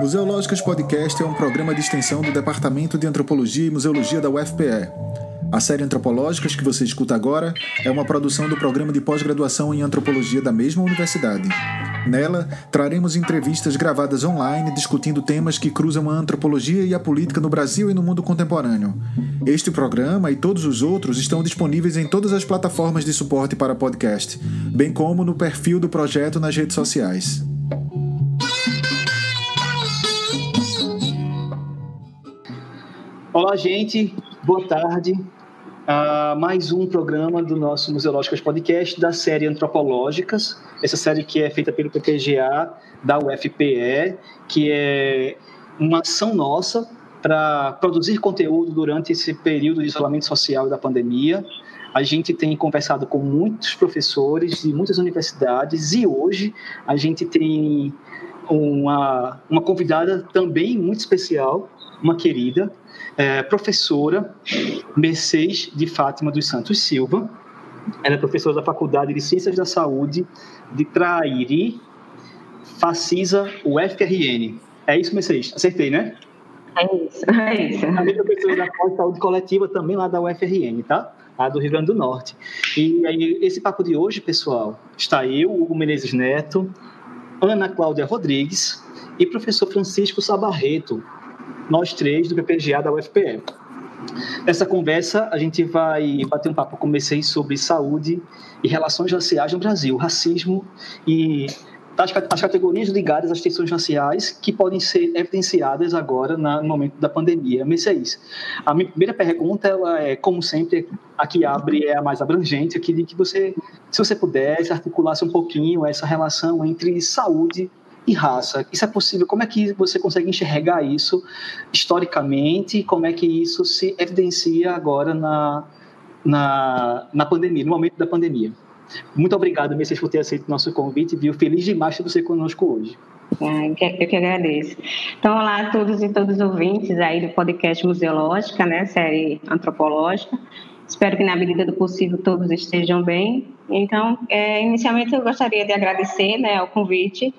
Museológicas Podcast é um programa de extensão do Departamento de Antropologia e Museologia da UFPE. A série Antropológicas que você escuta agora é uma produção do programa de pós-graduação em antropologia da mesma universidade. Nela, traremos entrevistas gravadas online discutindo temas que cruzam a antropologia e a política no Brasil e no mundo contemporâneo. Este programa e todos os outros estão disponíveis em todas as plataformas de suporte para podcast, bem como no perfil do projeto nas redes sociais. Olá, gente. Boa tarde. Uh, mais um programa do nosso Museológicas Podcast da série Antropológicas. Essa série que é feita pelo PPGA da UFPE, que é uma ação nossa para produzir conteúdo durante esse período de isolamento social e da pandemia. A gente tem conversado com muitos professores de muitas universidades e hoje a gente tem uma, uma convidada também muito especial, uma querida, é, professora Mercedes de Fátima dos Santos Silva. Ela é professora da Faculdade de Ciências da Saúde de Trairi, Facisa UFRN. É isso, Mercedes? Acertei, né? É isso, é isso. Também professora da Pós Saúde Coletiva, também lá da UFRN, tá? Lá do Rio Grande do Norte. E aí, esse papo de hoje, pessoal, está eu, Hugo Menezes Neto, Ana Cláudia Rodrigues e professor Francisco Sabarreto, nós três do PPGA da UFPE. Nessa conversa, a gente vai bater um papo com vocês sobre saúde e relações raciais no Brasil, racismo e as, categorias ligadas às tensões raciais que podem ser evidenciadas agora no momento da pandemia. Mercedes, a minha primeira pergunta, ela é, como sempre, a que abre é a mais abrangente. Eu queria que você, se você pudesse, articulasse um pouquinho essa relação entre saúde e raça. Isso é possível? Como é que você consegue enxergar isso historicamente? Como é que isso se evidencia agora na, na, na pandemia, no momento da pandemia? Muito obrigado, Messias, por ter aceito o nosso convite. Viu? Feliz demais de você conosco hoje. É, eu que agradeço. Então, olá a todos e todas os ouvintes aí do podcast Museológica, né, série antropológica. Espero que, na medida do possível, todos estejam bem. Então, é, inicialmente, eu gostaria de agradecer né, ao convite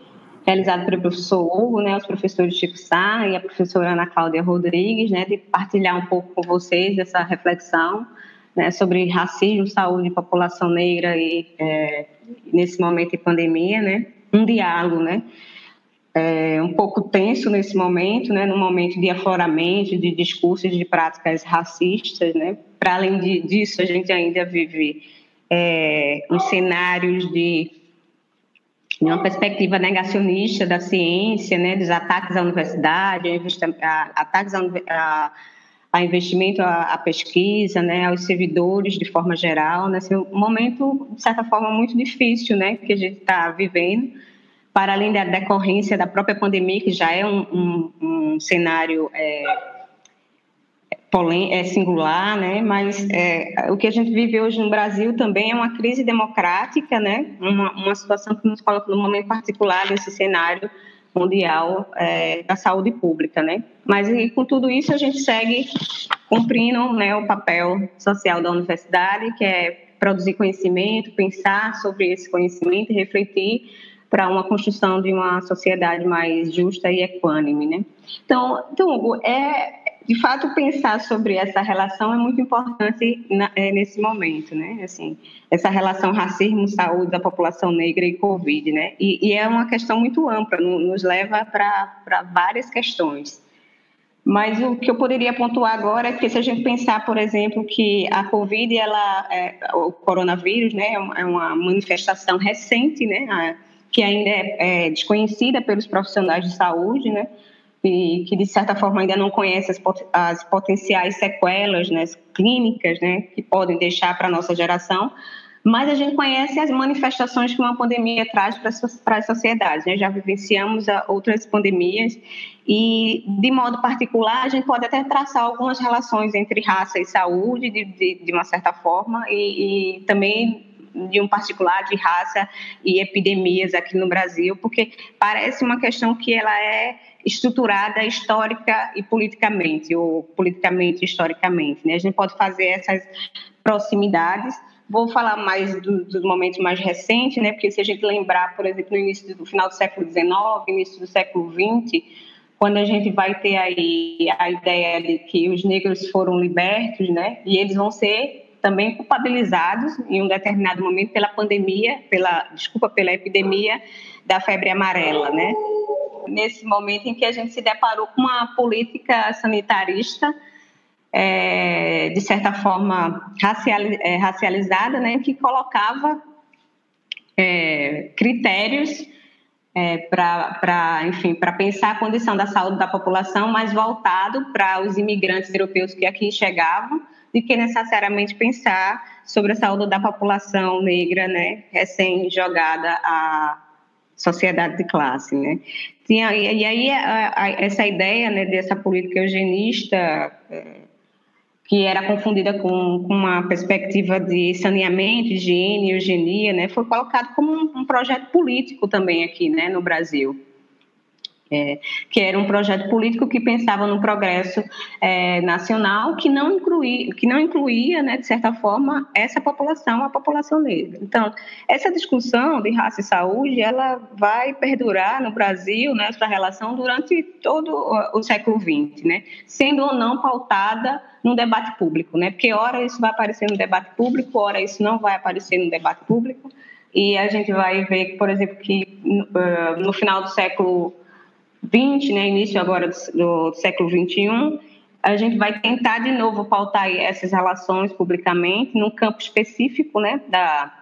realizado pelo professor Hugo, né, os professores Chico Sá e a professora Ana Cláudia Rodrigues, né, de partilhar um pouco com vocês dessa reflexão né, sobre racismo, saúde, população negra e é, nesse momento de pandemia, né, um diálogo, né, é, um pouco tenso nesse momento, né, no momento de afloramento de discursos de práticas racistas, né, para além de, disso a gente ainda vive é, cenários de uma perspectiva negacionista da ciência, né, dos ataques à universidade, ataques a, a investimento à, pesquisa, né, aos servidores de forma geral, nesse né, um momento, de certa forma, muito difícil, né, que a gente está vivendo, para além da decorrência da própria pandemia, que já é um, um, um cenário é, é singular, né? Mas é, o que a gente vive hoje no Brasil também é uma crise democrática, né? Uma, uma situação que nos coloca num momento particular nesse cenário mundial é, da saúde pública, né? Mas e, com tudo isso a gente segue cumprindo né, o papel social da universidade, que é produzir conhecimento, pensar sobre esse conhecimento e refletir para uma construção de uma sociedade mais justa e equânime, né? Então, então Hugo, é, de fato, pensar sobre essa relação é muito importante é, nesse momento, né? Assim, essa relação racismo, saúde da população negra e Covid, né? E, e é uma questão muito ampla, nos leva para várias questões. Mas o que eu poderia pontuar agora é que se a gente pensar, por exemplo, que a Covid, ela, é, o coronavírus, né, é uma manifestação recente, né, a, que ainda é, é desconhecida pelos profissionais de saúde, né? Que, que de certa forma ainda não conhece as, as potenciais sequelas né, clínicas né, que podem deixar para a nossa geração, mas a gente conhece as manifestações que uma pandemia traz para as sociedades. Né? Já vivenciamos outras pandemias e, de modo particular, a gente pode até traçar algumas relações entre raça e saúde, de, de, de uma certa forma, e, e também de um particular de raça e epidemias aqui no Brasil, porque parece uma questão que ela é estruturada histórica e politicamente, ou politicamente historicamente. Né? A gente pode fazer essas proximidades, vou falar mais do, dos momentos mais recentes, né? Porque se a gente lembrar, por exemplo, no início do final do século XIX, início do século XX, quando a gente vai ter aí a ideia de que os negros foram libertos, né? E eles vão ser também culpabilizados em um determinado momento pela pandemia, pela desculpa pela epidemia da febre amarela, né? Nesse momento em que a gente se deparou com uma política sanitarista é, de certa forma é, racializada, né, que colocava é, critérios é, para, enfim, para pensar a condição da saúde da população, mais voltado para os imigrantes europeus que aqui chegavam, do que necessariamente pensar sobre a saúde da população negra, né, recém-jogada à sociedade de classe, né. Tinha, e, aí a, a, essa ideia, né, dessa política eugenista é, que era confundida com, com, uma perspectiva de saneamento, higiene, eugenia, né, foi colocado como um, um projeto político também aqui, né, no Brasil é, que era um projeto político que pensava no progresso é, nacional, que não incluía, que não incluía, né, de certa forma, essa população, a população negra. Então, essa discussão de raça e saúde, ela vai perdurar no Brasil, nessa né, relação, durante todo o século XX, né, sendo ou não pautada no debate público, né, porque ora isso vai aparecer no debate público, ora isso não vai aparecer no debate público, e a gente vai ver, por exemplo, que uh, no final do século 20, né, início agora do, do século 21, a gente vai tentar de novo pautar essas relações publicamente num campo específico, né, da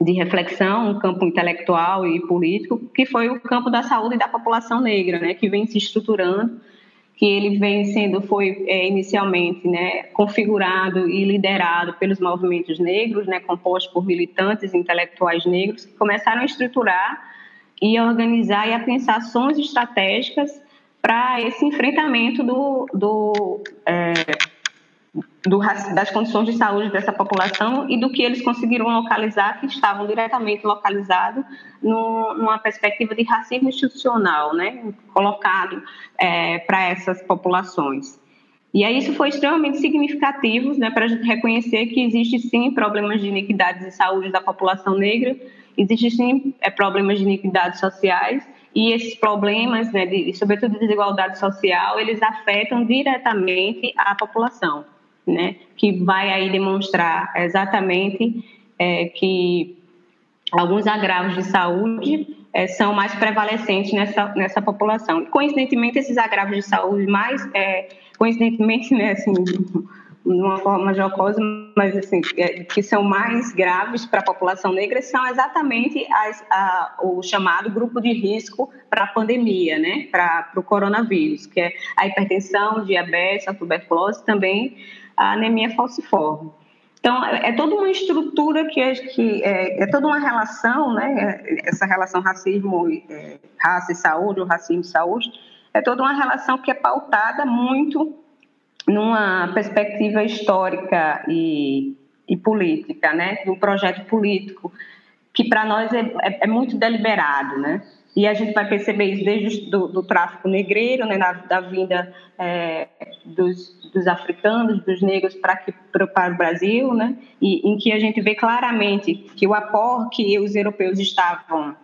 de reflexão, um campo intelectual e político, que foi o campo da saúde da população negra, né, que vem se estruturando, que ele vem sendo foi é, inicialmente, né, configurado e liderado pelos movimentos negros, né, composto por militantes intelectuais negros que começaram a estruturar e a organizar e a pensar ações estratégicas para esse enfrentamento do, do, é, do, das condições de saúde dessa população e do que eles conseguiram localizar, que estavam diretamente localizados no, numa perspectiva de racismo institucional, né, colocado é, para essas populações. E aí isso foi extremamente significativo né, para a gente reconhecer que existe sim problemas de iniquidades de saúde da população negra, Existem é, problemas de iniquidades sociais e esses problemas, né, de, sobretudo de desigualdade social, eles afetam diretamente a população, né, que vai aí demonstrar exatamente é, que alguns agravos de saúde é, são mais prevalecentes nessa, nessa população. Coincidentemente, esses agravos de saúde mais, é, coincidentemente, né, assim, de uma forma jocosa, mas assim, é, que são mais graves para a população negra são exatamente as, a, o chamado grupo de risco para a pandemia, né, para o coronavírus, que é a hipertensão, diabetes, a tuberculose, também a anemia falciforme. Então, é, é toda uma estrutura que, é, que é, é, toda uma relação, né, é, essa relação racismo, raça e saúde, ou racismo e saúde, é toda uma relação que é pautada muito numa perspectiva histórica e, e política, né, um projeto político que para nós é, é, é, muito deliberado, né? E a gente vai perceber isso desde do, do tráfico negreiro, né, da, da vinda é, dos, dos, africanos, dos negros para, para o Brasil, né, e em que a gente vê claramente que o aporte que os europeus estavam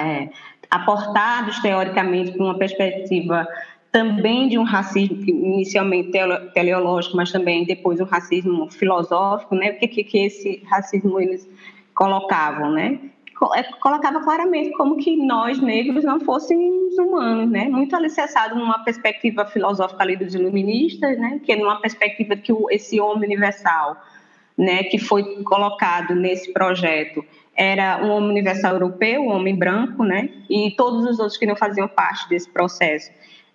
é, aportados teoricamente com uma perspectiva também de um racismo inicialmente teleológico, mas também depois um racismo filosófico, né? O que, que, esse racismo eles colocavam, né? É, colocava claramente como que nós negros não fôssemos humanos, né? Muito alicerçado numa perspectiva filosófica ali dos iluministas, né? Que é numa perspectiva que esse homem universal, né? Que foi colocado nesse projeto era um homem universal europeu, um homem branco, né? E todos os outros que não faziam parte desse processo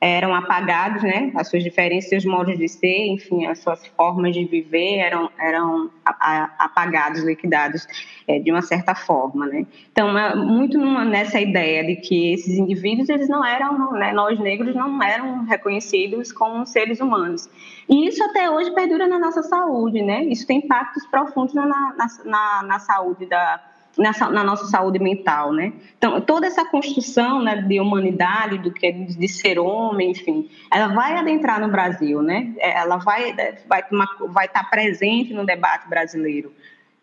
eram apagados, né? As suas diferenças, seus modos de ser, enfim, as suas formas de viver eram, eram apagados, liquidados é, de uma certa forma, né? Então, é muito numa, nessa ideia de que esses indivíduos, eles não eram, né, nós negros não eram reconhecidos como seres humanos. E isso até hoje perdura na nossa saúde, né? Isso tem impactos profundos na, na, na, na saúde da nessa, na nossa saúde mental, né? Então, toda essa construção né, de humanidade, do que é de ser homem, enfim, ela vai adentrar no Brasil, né? Ela vai, vai, vai estar presente no debate brasileiro.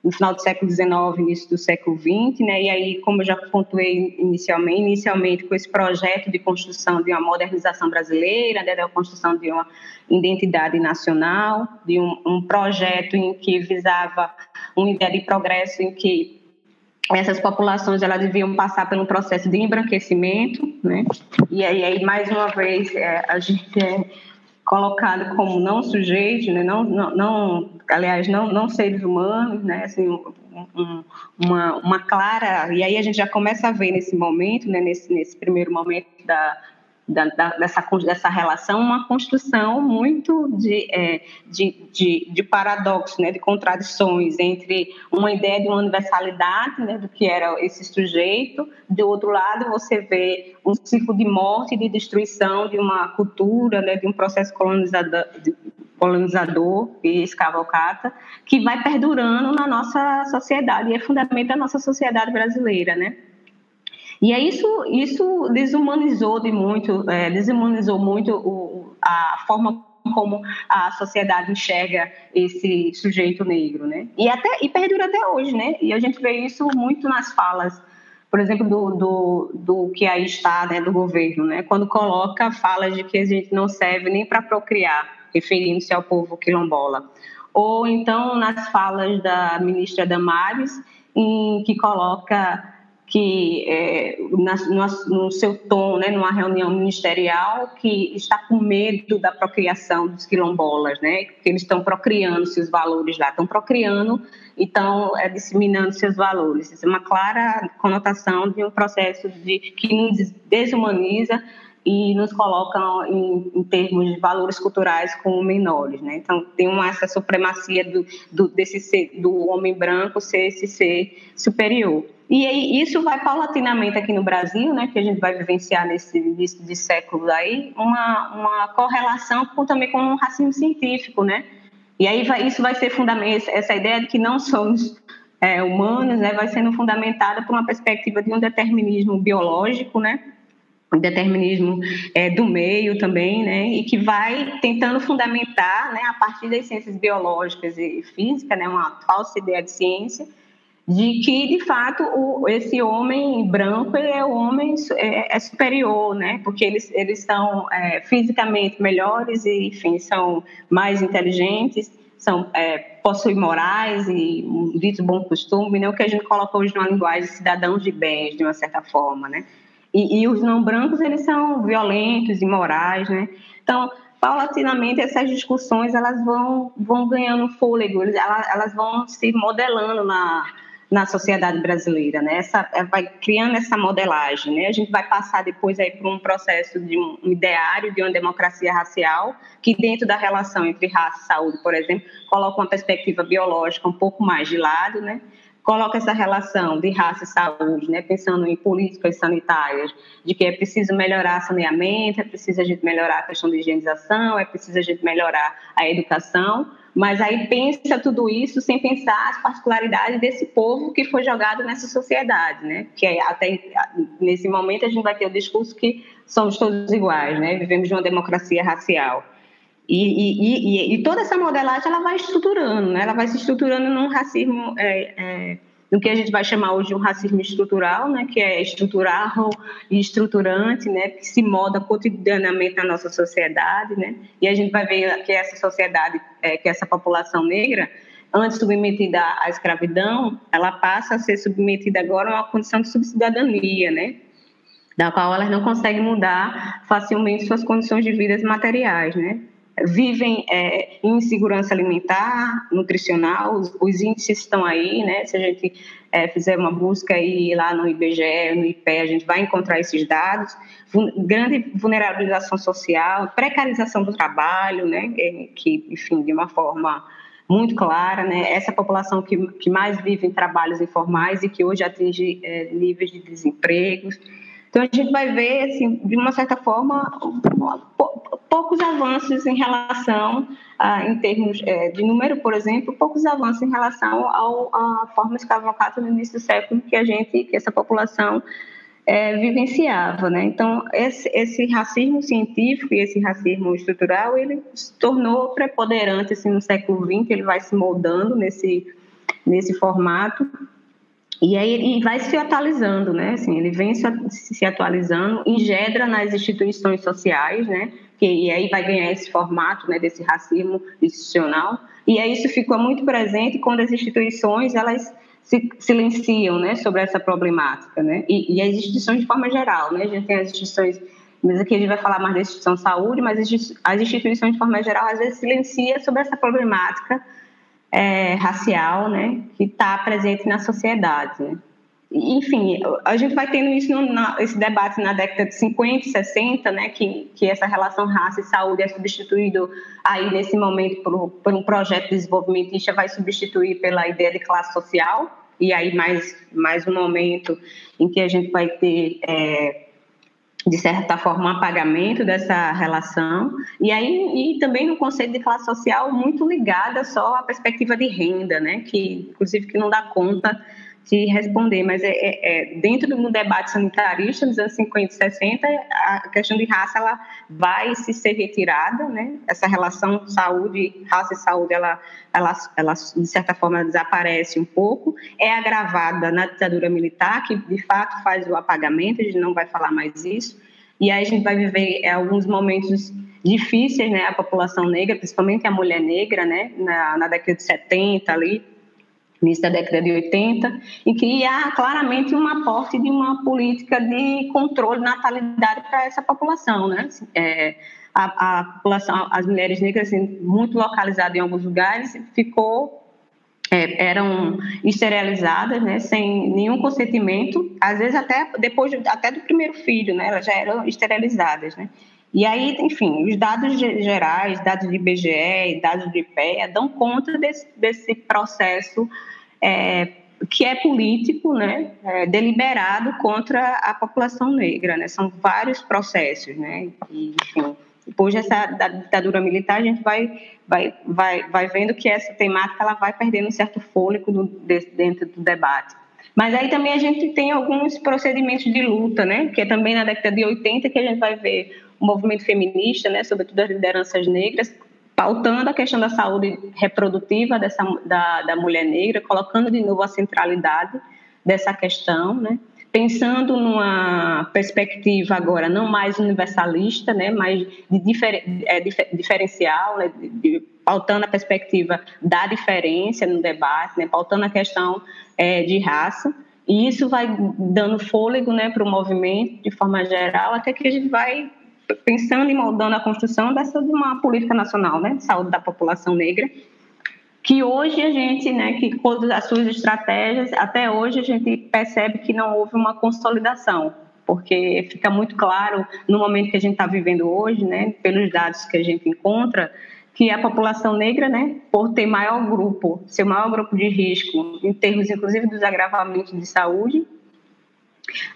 no final do século XIX, início do século XX, né? E aí, como eu já pontuei inicialmente, inicialmente com esse projeto de construção de uma modernização brasileira, né? da construção de uma identidade nacional, de um, um projeto em que visava uma ideia de progresso em que essas populações elas deviam passar um processo de embranquecimento, né? E aí mais uma vez é, a gente é colocado como não sujeito, né? não, não, não, aliás, não, não seres humanos, né? Assim, um, uma, uma clara e aí a gente já começa a ver nesse momento, né? Nesse, nesse primeiro momento da da, da, dessa, dessa relação uma construção muito de, é, de, de, de, paradoxo, né, de contradições entre uma ideia de uma universalidade né, do que era esse sujeito, do outro lado você vê um ciclo de morte de destruição de uma cultura, né, de um processo colonizador, colonizador e escravocrata que vai perdurando na nossa sociedade e é fundamento da nossa sociedade brasileira, né? E é isso, isso desumanizou de muito, é, desumanizou muito o, a forma como a sociedade enxerga esse sujeito negro, né? E até e perdura até hoje, né? E a gente vê isso muito nas falas, por exemplo, do, do, do que aí está, né, do governo, né? Quando coloca falas de que a gente não serve nem para procriar, referindo-se ao povo quilombola. Ou então nas falas da ministra Damares, em que coloca que é, na, no, no, seu tom, né, numa reunião ministerial, que está com medo da procriação dos quilombolas, né, que eles estão procriando seus valores lá, estão procriando e estão é, disseminando seus valores. Isso é uma clara conotação de um processo de, que nos desumaniza e nos coloca em, em, termos de valores culturais como menores, né? Então tem uma, essa supremacia do, do, desse ser, do homem branco ser esse ser superior. E isso vai paulatinamente aqui no Brasil, né, que a gente vai vivenciar nesse início de século aí, uma, uma correlação com, também com o racismo científico, né? E aí vai, isso vai ser fundamental, essa ideia de que não somos é, humanos, né, vai sendo fundamentada por uma perspectiva de um determinismo biológico, né? Determinismo é, do meio também, né, e que vai tentando fundamentar, né, a partir das ciências biológicas e física, né, uma falsa ideia de ciência, de que de fato o, esse homem branco ele é o homem é, é superior, né? Porque eles eles são é, fisicamente melhores e enfim são mais inteligentes, são é, possuem morais e um dito bom costume, né? O que a gente coloca hoje na linguagem cidadãos de bens de uma certa forma, né? E, e os não brancos eles são violentos, imorais, né? Então paulatinamente essas discussões elas vão vão ganhando fôlego, elas, elas vão se modelando na na sociedade brasileira, né? Essa, é, vai criando essa modelagem, né? A gente vai passar depois aí por um processo de um ideário de uma democracia racial que dentro da relação entre raça e saúde, por exemplo, coloca uma perspectiva biológica um pouco mais de lado, né? Coloca essa relação de raça e saúde, né? Pensando em políticas sanitárias, de que é preciso melhorar saneamento, é preciso a gente melhorar a questão de higienização, é preciso a gente melhorar a educação, mas aí pensa tudo isso sem pensar as particularidades desse povo que foi jogado nessa sociedade, né? Que é, até nesse momento a gente vai ter o discurso que somos todos iguais, né? Vivemos de uma democracia racial. E, e, e, e toda essa modelagem ela vai estruturando, né? Ela vai se estruturando num racismo é, é, no que a gente vai chamar hoje de um racismo estrutural, né, que é estrutural e estruturante, né, que se moda cotidianamente na nossa sociedade, né, e a gente vai ver que essa sociedade, é, que essa população negra, antes submetida à escravidão, ela passa a ser submetida agora a uma condição de subcidadania, né, da qual elas não conseguem mudar facilmente suas condições de vida materiais, né vivem é, insegurança alimentar, nutricional, os, os, índices estão aí, né? Se a gente é, fizer uma busca aí lá no IBGE, no IPE, a gente vai encontrar esses dados. Grande vulnerabilização social, precarização do trabalho, né? Que, enfim, de uma forma muito clara, né? Essa população que, que mais vive em trabalhos informais e que hoje atinge é, níveis de desemprego. Então, a gente vai ver, assim, de uma certa forma, poucos avanços em relação, a, em termos é, de número, por exemplo, poucos avanços em relação ao, à forma escravocrata no início do século que a gente, que essa população é, vivenciava, né? Então, esse, esse, racismo científico e esse racismo estrutural, ele se tornou preponderante assim, no século XX, ele vai se moldando nesse nesse formato. E aí ele vai se atualizando, né? Assim, ele vem se atualizando, engedra nas instituições sociais, né? Que, e aí vai ganhar esse formato, né? Desse racismo institucional. E aí isso ficou muito presente quando as instituições elas se silenciam, né? Sobre essa problemática, né? E, e as instituições de forma geral, né? A gente tem as instituições mas aqui a gente vai falar mais da instituição de saúde, mas as instituições, de forma geral, às vezes silenciam sobre essa problemática é, racial, né, que está presente na sociedade. Né? Enfim, a gente vai tendo isso no, na, esse debate na década de 50 e 60, né, que, que essa relação raça e saúde é substituído aí nesse momento por, por um projeto desenvolvimentista, vai substituir pela ideia de classe social, e aí mais, mais um momento em que a gente vai ter... É, de certa forma, um apagamento dessa relação, e aí e também no conceito de classe social muito ligada só à perspectiva de renda, né, que inclusive que não dá conta de responder, mas é, é, é, dentro do debate sanitarista nos anos 50 e 60, a questão de raça ela vai se ser retirada, né? Essa relação saúde, raça e saúde, ela, ela, ela de certa forma desaparece um pouco, é agravada na ditadura militar, que de fato faz o apagamento, a gente não vai falar mais isso, e aí a gente vai viver é, alguns momentos difíceis, né? A população negra, principalmente a mulher negra, né? Na, na década de 70 ali, início da década de 80, e que há claramente um aporte de uma política de controle de natalidade para essa população, né? É, a, a, população, as mulheres negras, assim, muito localizadas em alguns lugares, ficou é, eram esterilizadas, né, sem nenhum consentimento, às vezes até depois até do primeiro filho, né, elas já eram esterilizadas, né. E aí, enfim, os dados gerais, dados de IBGE, dados de IPEA, dão conta desse, desse processo é, que é político, né, é, deliberado contra a população negra, né, são vários processos, né, e, enfim, depois dessa da ditadura militar, a gente vai, vai, vai, vai vendo que essa temática ela vai perdendo um certo fôlego dentro do debate. Mas aí também a gente tem alguns procedimentos de luta, né? Que é também na década de 80 que a gente vai ver o movimento feminista, né? Sobretudo as lideranças negras, pautando a questão da saúde reprodutiva dessa, da, da mulher negra, colocando de novo a centralidade dessa questão, né? pensando numa perspectiva agora não mais universalista, né, mas de difer é, difer diferencial, né, de, de, pautando a perspectiva da diferença no debate, né, pautando a questão é, de raça, e isso vai dando fôlego né, para o movimento de forma geral, até que a gente vai pensando e moldando a construção dessa de uma política nacional, né, de saúde da população negra, que hoje a gente, né, que todas as suas estratégias, até hoje a gente percebe que não houve uma consolidação, porque fica muito claro no momento que a gente está vivendo hoje, né, pelos dados que a gente encontra, que a população negra, né, por ter maior grupo, ser maior grupo de risco, em termos inclusive dos agravamentos de saúde,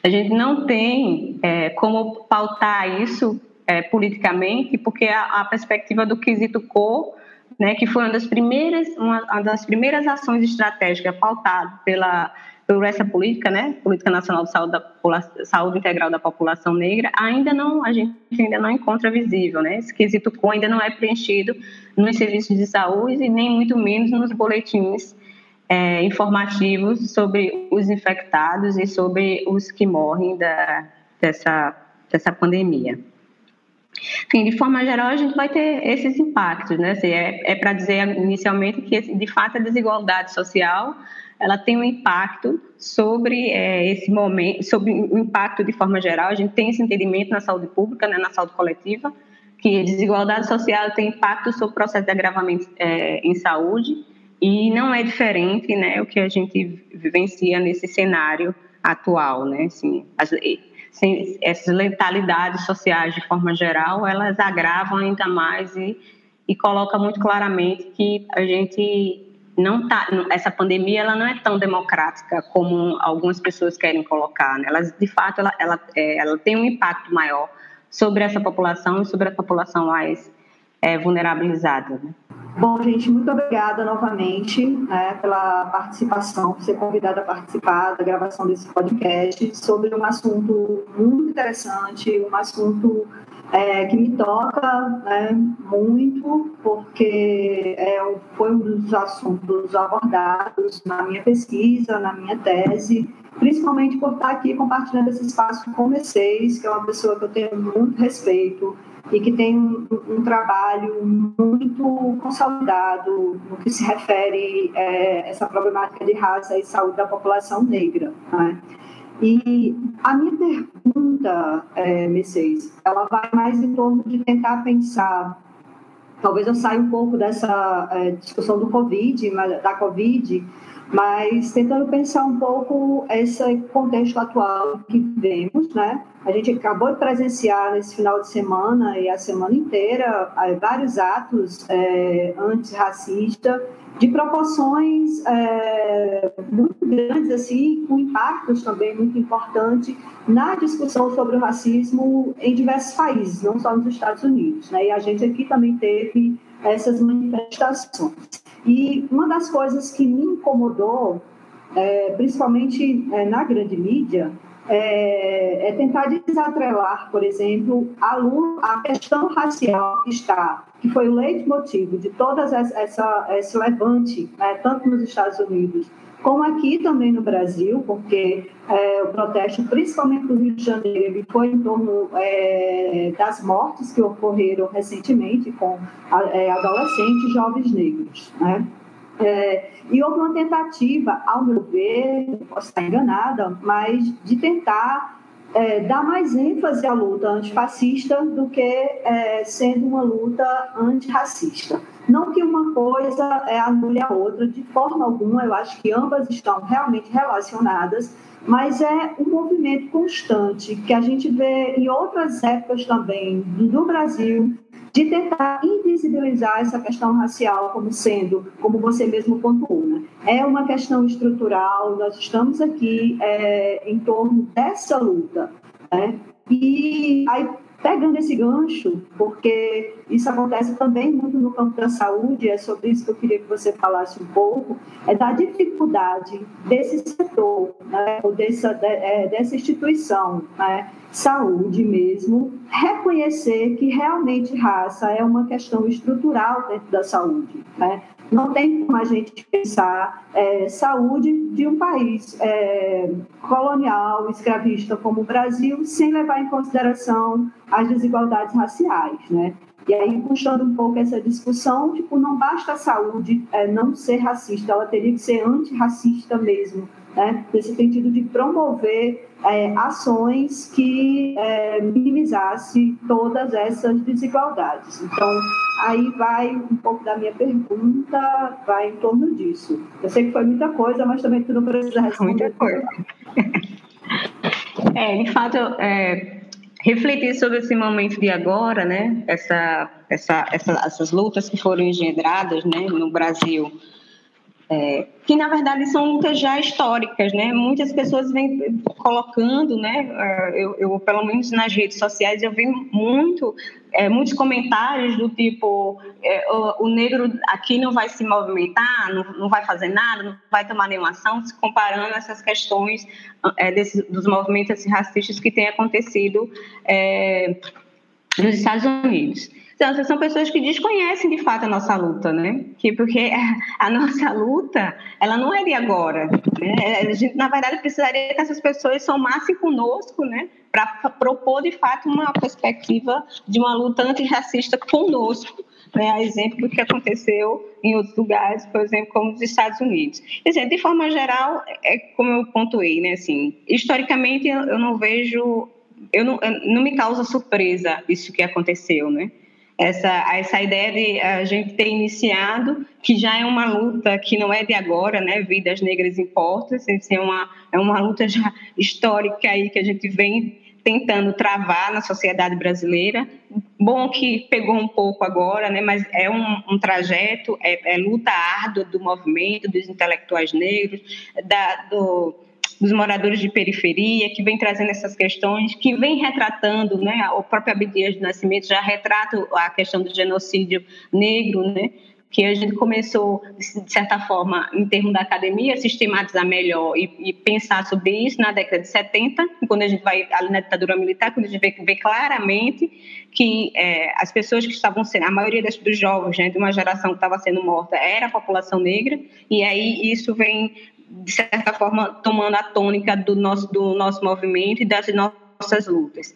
a gente não tem é, como pautar isso é, politicamente, porque a, a perspectiva do quesito cor né, que foi uma das primeiras, uma, uma das primeiras ações estratégicas pautadas pela, por essa política, né, política nacional de saúde, da, saúde integral da população negra, ainda não a gente ainda não encontra visível, né, esse quesito com ainda não é preenchido nos serviços de saúde e nem muito menos nos boletins é, informativos sobre os infectados e sobre os que morrem da, dessa dessa pandemia. Enfim, de forma geral, a gente vai ter esses impactos, né? Assim, é, é para dizer inicialmente que, de fato, a desigualdade social ela tem um impacto sobre é, esse momento, sobre o impacto de forma geral. A gente tem esse entendimento na saúde pública, né, na saúde coletiva, que desigualdade social tem impacto sobre o processo de agravamento é, em saúde e não é diferente, né, o que a gente vivencia nesse cenário atual, né? Assim, as, essas letalidades sociais de forma geral, elas agravam ainda mais e, e coloca muito claramente que a gente não tá essa pandemia ela não é tão democrática como algumas pessoas querem colocar né? elas de fato ela, ela, é, ela tem um impacto maior sobre essa população e sobre a população mais é, vulnerabilizada. Né? Bom, gente, muito obrigada novamente né, pela participação, por ser convidada a participar da gravação desse podcast sobre um assunto muito interessante, um assunto é, que me toca né, muito, porque é, foi um dos assuntos abordados na minha pesquisa, na minha tese, principalmente por estar aqui compartilhando esse espaço com vocês, que é uma pessoa que eu tenho muito respeito e que tem um, um trabalho muito consolidado no que se refere a é, essa problemática de raça e saúde da população negra. Né? E a minha pergunta, é, Mercedes, ela vai mais em torno de tentar pensar, talvez eu saia um pouco dessa é, discussão do Covid, da Covid, mas tentando pensar um pouco esse contexto atual que vivemos, né? A gente acabou de presenciar nesse final de semana e a semana inteira é, vários atos é, antirracistas de proporções é, muito grandes, assim, com impactos também muito importantes na discussão sobre o racismo em diversos países, não só nos Estados Unidos. Né? E a gente aqui também teve essas manifestações. E uma das coisas que me incomodou, é, principalmente é, na grande mídia, é, é, tentar desatrelar, por exemplo, a, a, questão racial que está, que foi o leitmotiv de todas essa, esse levante, né, tanto nos Estados Unidos como aqui também no Brasil, porque é, o protesto, principalmente no Rio de Janeiro, foi em torno é, das mortes que ocorreram recentemente com é, adolescentes e jovens negros. Né? É, e houve uma tentativa, ao meu ver, posso estar enganada, mas de tentar é, dar mais ênfase à luta antifascista do que é, sendo uma luta antirracista. Não que uma coisa é, anule a outra, de forma alguma, eu acho que ambas estão realmente relacionadas, mas é um movimento constante que a gente vê em outras épocas também do Brasil, de tentar invisibilizar essa questão racial como sendo, como você mesmo pontuou, né? é uma questão estrutural, nós estamos aqui é, em torno dessa luta. Né? E aí Pegando esse gancho, porque isso acontece também muito no campo da saúde, é sobre isso que eu queria que você falasse um pouco, é da dificuldade desse setor, né, ou dessa, é, dessa instituição, né, saúde mesmo, reconhecer que realmente raça é uma questão estrutural dentro da saúde. Né? Não tem como a gente pensar é, saúde de um país é, colonial, escravista como o Brasil, sem levar em consideração as desigualdades raciais, né? E aí, puxando um pouco essa discussão, tipo, não basta a saúde é, não ser racista, ela teria que ser antirracista mesmo, né? nesse sentido de promover é, ações que é, minimizasse todas essas desigualdades. Então, aí vai um pouco da minha pergunta, vai em torno disso. Eu sei que foi muita coisa, mas também tu não precisa responder. Muita coisa. é, de fato, é, refletir sobre esse momento de agora, né? Essa, essa, essa, essas lutas que foram engendradas, né, no Brasil é, que na verdade são lutas já históricas, né? Muitas pessoas vêm colocando, né? É, eu, eu pelo menos nas redes sociais eu vi muito, é, muitos comentários do tipo é, o, o, negro aqui não vai se movimentar, não, não vai fazer nada, não vai tomar nenhuma ação, se comparando essas questões é, desse, dos movimentos racistas que têm acontecido é, nos Estados Unidos. Então, são pessoas que desconhecem de fato a nossa luta, né? Que porque a nossa luta, ela não é de agora. Né? A gente, na verdade, precisaria que essas pessoas somassem conosco, né? Para propor de fato uma perspectiva de uma luta antirracista conosco. Né, a exemplo do que aconteceu em outros lugares, por exemplo, como os Estados Unidos. Dizer, de forma geral, é como eu pontuei, né, assim, historicamente eu não vejo, eu não, não me causa surpresa isso que aconteceu, né? Essa, essa ideia de a gente ter iniciado, que já é uma luta que não é de agora, né? Vidas negras importam, assim, é uma, é uma luta já histórica aí que a gente vem tentando travar na sociedade brasileira. Bom que pegou um pouco agora, né? Mas é um, um trajeto, é, é luta árdua do movimento, dos intelectuais negros, da, do dos moradores de periferia, que vem trazendo essas questões, que vem retratando, né, o próprio Abdias do Nascimento já retrata a questão do genocídio negro, né, que a gente começou, de certa forma, em termos da academia, a sistematizar melhor e, e, pensar sobre isso na década de 70, quando a gente vai ali na ditadura militar, quando a gente vê, vê claramente que é, as pessoas que estavam sendo, a maioria das, dos jovens, né, de uma geração que estava sendo morta, era a população negra, e aí isso vem de certa forma, tomando a tônica do nosso, do nosso movimento e das nossas lutas.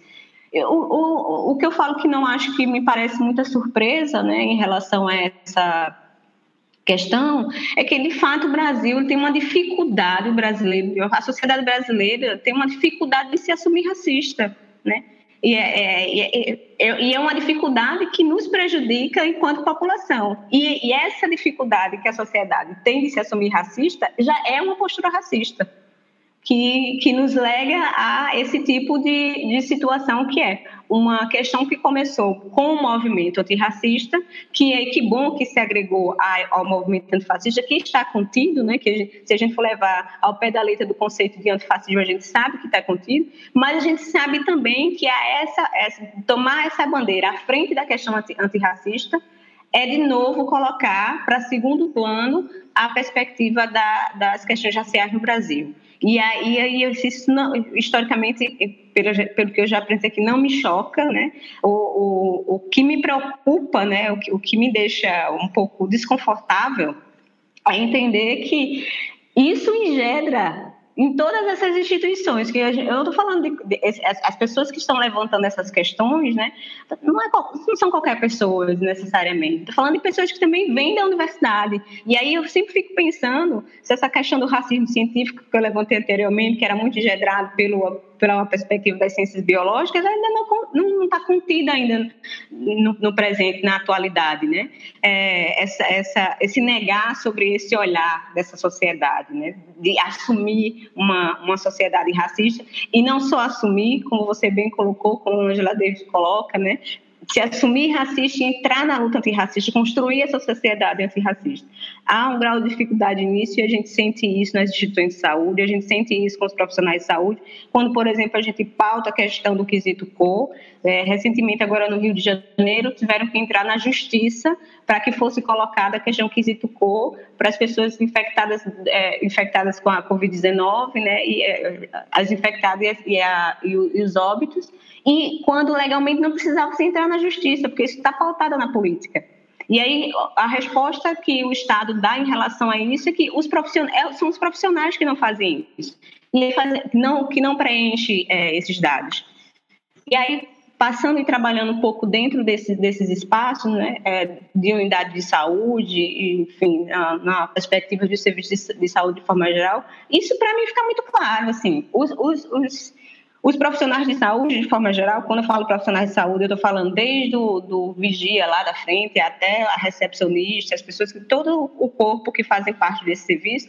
Eu, o, o que eu falo que não acho que me parece muita surpresa né, em relação a essa questão é que, de fato, o Brasil tem uma dificuldade, o brasileiro, a sociedade brasileira tem uma dificuldade de se assumir racista, né? E é, é, é, e é, uma dificuldade que nos prejudica enquanto população. E, e, essa dificuldade que a sociedade tem de se assumir racista já é uma postura racista, que, que nos lega a esse tipo de, de situação que é uma questão que começou com o movimento antirracista, que é que bom que se agregou ao movimento antifascista, que está contido, né? Que a gente, se a gente for levar ao pé da letra do conceito de antifascismo, a gente sabe que está contido, mas a gente sabe também que a essa, essa, tomar essa bandeira à frente da questão anti, antirracista é de novo colocar para segundo plano a perspectiva da, das questões raciais no Brasil. E aí, aí eu isso não, historicamente, pelo, pelo que eu já aprendi aqui, não me choca, né? O, o, o que me preocupa, né? O o que me deixa um pouco desconfortável é entender que isso engendra em todas essas instituições que eu estou falando de, de, as pessoas que estão levantando essas questões, né, não, é, não são qualquer pessoa necessariamente. Estou falando de pessoas que também vêm da universidade. E aí eu sempre fico pensando se essa questão do racismo científico que eu levantei anteriormente, que era muito engendrado pelo pela uma perspectiva das ciências biológicas, ainda não está contida ainda no, no, presente, na atualidade, né? É, essa, essa, esse negar sobre esse olhar dessa sociedade, né? De assumir uma, uma sociedade racista e não só assumir, como você bem colocou, como a Angela Davis coloca, né? Se assumir racista e entrar na luta antirracista, construir essa sociedade antirracista. Há um grau de dificuldade nisso e a gente sente isso nas instituições de saúde, a gente sente isso com os profissionais de saúde, quando, por exemplo, a gente pauta a questão do quesito cor. É, recentemente, agora no Rio de Janeiro, tiveram que entrar na justiça para que fosse colocada a questão quesito cor para as pessoas infectadas, é, infectadas com a Covid-19, né, e, é, as infectadas e, a, e, e os óbitos, e quando legalmente não precisava se entrar na justiça, porque isso está pautada na política. E aí a resposta que o Estado dá em relação a isso é que os profissionais, é, são os profissionais que não fazem isso, e não, que não preenchem é, esses dados. E aí, passando e trabalhando um pouco dentro desse, desses espaços, né, é, de unidade de saúde, enfim, na, na perspectiva de serviço de, de, saúde de forma geral, isso para mim fica muito claro, assim, os, os, os os profissionais de saúde, de forma geral, quando eu falo profissionais de saúde, eu estou falando desde o do vigia lá da frente até a recepcionista, as pessoas todo o corpo que fazem parte desse serviço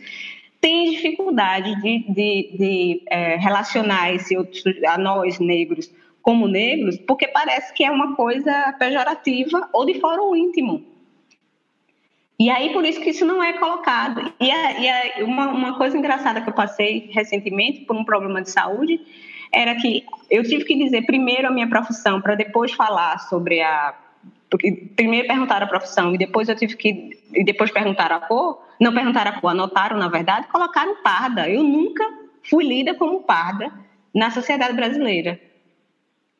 tem dificuldade de, de, de é, relacionar esse outro, a nós negros como negros, porque parece que é uma coisa pejorativa ou de fórum íntimo. E aí, por isso que isso não é colocado. E, e uma, uma coisa engraçada que eu passei recentemente por um problema de saúde era que eu tive que dizer primeiro a minha profissão para depois falar sobre a porque primeiro perguntaram a profissão e depois eu tive que e depois perguntaram a cor, não perguntaram a cor, anotaram na verdade, colocaram parda. Eu nunca fui lida como parda na sociedade brasileira.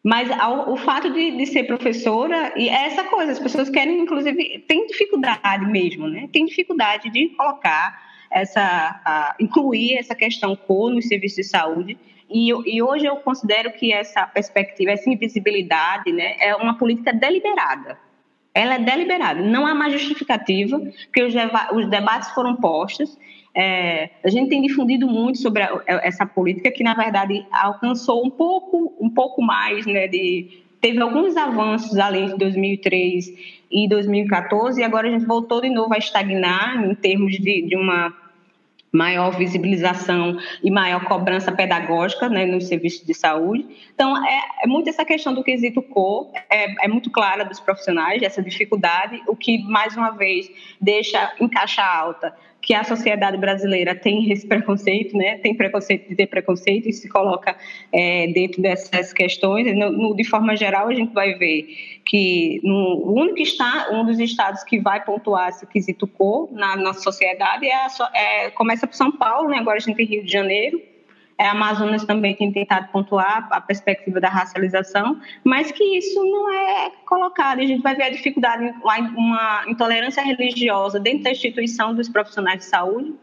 Mas ao, o fato de, de, ser professora, e é essa coisa, as pessoas querem, inclusive, tem dificuldade mesmo, né? Tem dificuldade de colocar essa, a, incluir essa questão cor nos serviços de saúde. E, e, hoje eu considero que essa perspectiva, essa invisibilidade, né, é uma política deliberada. Ela é deliberada, não há mais justificativa, porque os, os debates foram postos. É, a gente tem difundido muito sobre a, essa política que, na verdade, alcançou um pouco, um pouco mais, né, de, teve alguns avanços além de 2003 e 2014, e agora a gente voltou de novo a estagnar em termos de, de uma maior visibilização e maior cobrança pedagógica né, nos serviços de saúde. Então, é, é muito essa questão do quesito cor, é, é, muito clara dos profissionais, essa dificuldade, o que, mais uma vez, deixa em caixa alta que a sociedade brasileira tem esse preconceito, né? Tem preconceito de ter preconceito e se coloca é, dentro dessas questões. No, no, de forma geral, a gente vai ver que no, o único está, um dos estados que vai pontuar esse quesito cor na nossa sociedade é, a, é começa por São Paulo, né? Agora a gente tem Rio de Janeiro a é, Amazonas também tem tentado pontuar a perspectiva da racialização, mas que isso não é colocado. A gente vai ver a dificuldade, uma intolerância religiosa dentro da instituição dos profissionais de saúde,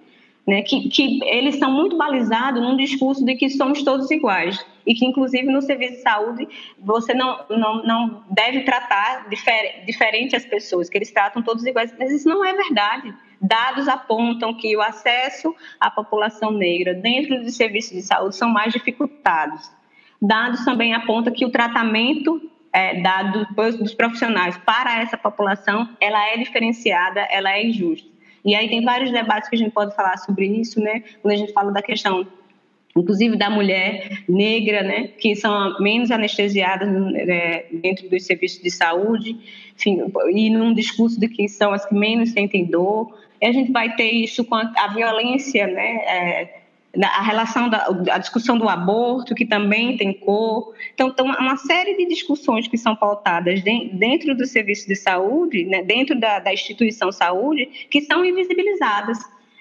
né, que, que eles estão muito balizados num discurso de que somos todos iguais e que, inclusive, no serviço de saúde, você não, não, não deve tratar difer, diferente as pessoas, que eles tratam todos iguais, mas isso não é verdade. Dados apontam que o acesso à população negra dentro dos serviços de saúde são mais dificultados. Dados também apontam que o tratamento é, dado dos profissionais para essa população, ela é diferenciada, ela é injusta. E aí tem vários debates que a gente pode falar sobre isso, né? Quando a gente fala da questão inclusive da mulher negra, né, que são menos anestesiadas né, dentro dos serviços de saúde, enfim, e num discurso de que são as que menos sentem dor, e a gente vai ter isso com a, a violência, né? É, a relação da a discussão do aborto, que também tem cor. Então, então uma série de discussões que são pautadas dentro do serviço de saúde, né, dentro da, da instituição saúde, que são invisibilizadas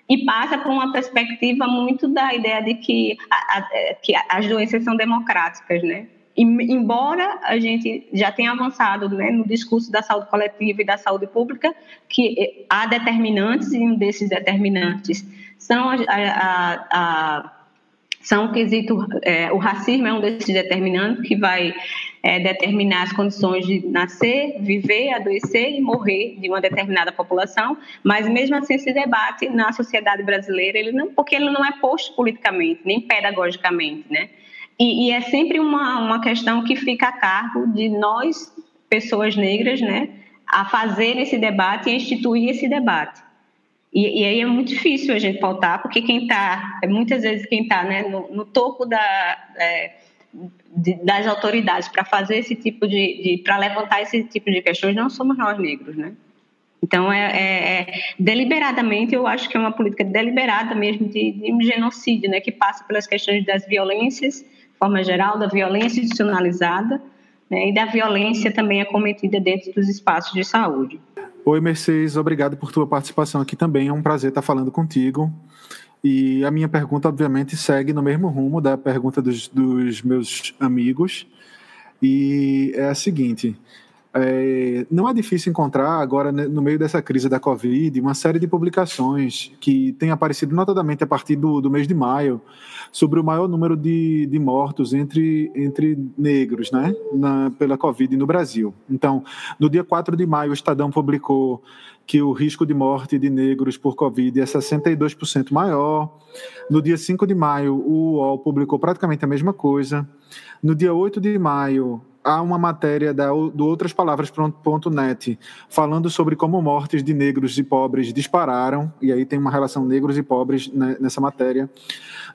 e passa por uma perspectiva muito da ideia de que, a, a, que as doenças são democráticas, né? Embora a gente já tenha avançado né, no discurso da saúde coletiva e da saúde pública, que há determinantes e um desses determinantes são a, a, a são o quesito, é, o racismo é um desses determinantes que vai é, determinar as condições de nascer, viver, adoecer e morrer de uma determinada população, mas mesmo assim esse debate na sociedade brasileira, ele não, porque ele não é posto politicamente, nem pedagogicamente, né? E, e, é sempre uma, uma questão que fica a cargo de nós, pessoas negras, né, a fazer esse debate e instituir esse debate. E, e, aí é muito difícil a gente pautar, porque quem está, é muitas vezes quem está né, no, no, topo da, é, de, das autoridades para fazer esse tipo de, de para levantar esse tipo de questões não somos nós negros, né? Então, é, é, é, deliberadamente, eu acho que é uma política deliberada mesmo de, de um genocídio, né, que passa pelas questões das violências forma geral, da violência institucionalizada né, e da violência também acometida dentro dos espaços de saúde. Oi, Mercedes, obrigado por tua participação aqui também. É um prazer estar falando contigo. E a minha pergunta, obviamente, segue no mesmo rumo da pergunta dos, dos meus amigos. E é a seguinte: é, não é difícil encontrar agora, né, no meio dessa crise da Covid, uma série de publicações que têm aparecido notadamente a partir do, do mês de maio sobre o maior número de, de mortos entre, entre negros né, na, pela Covid no Brasil. Então, no dia 4 de maio, o Estadão publicou que o risco de morte de negros por Covid é 62% maior. No dia 5 de maio, o UOL publicou praticamente a mesma coisa. No dia 8 de maio, há uma matéria da, do outraspalavras.net falando sobre como mortes de negros e pobres dispararam, e aí tem uma relação negros e pobres nessa matéria.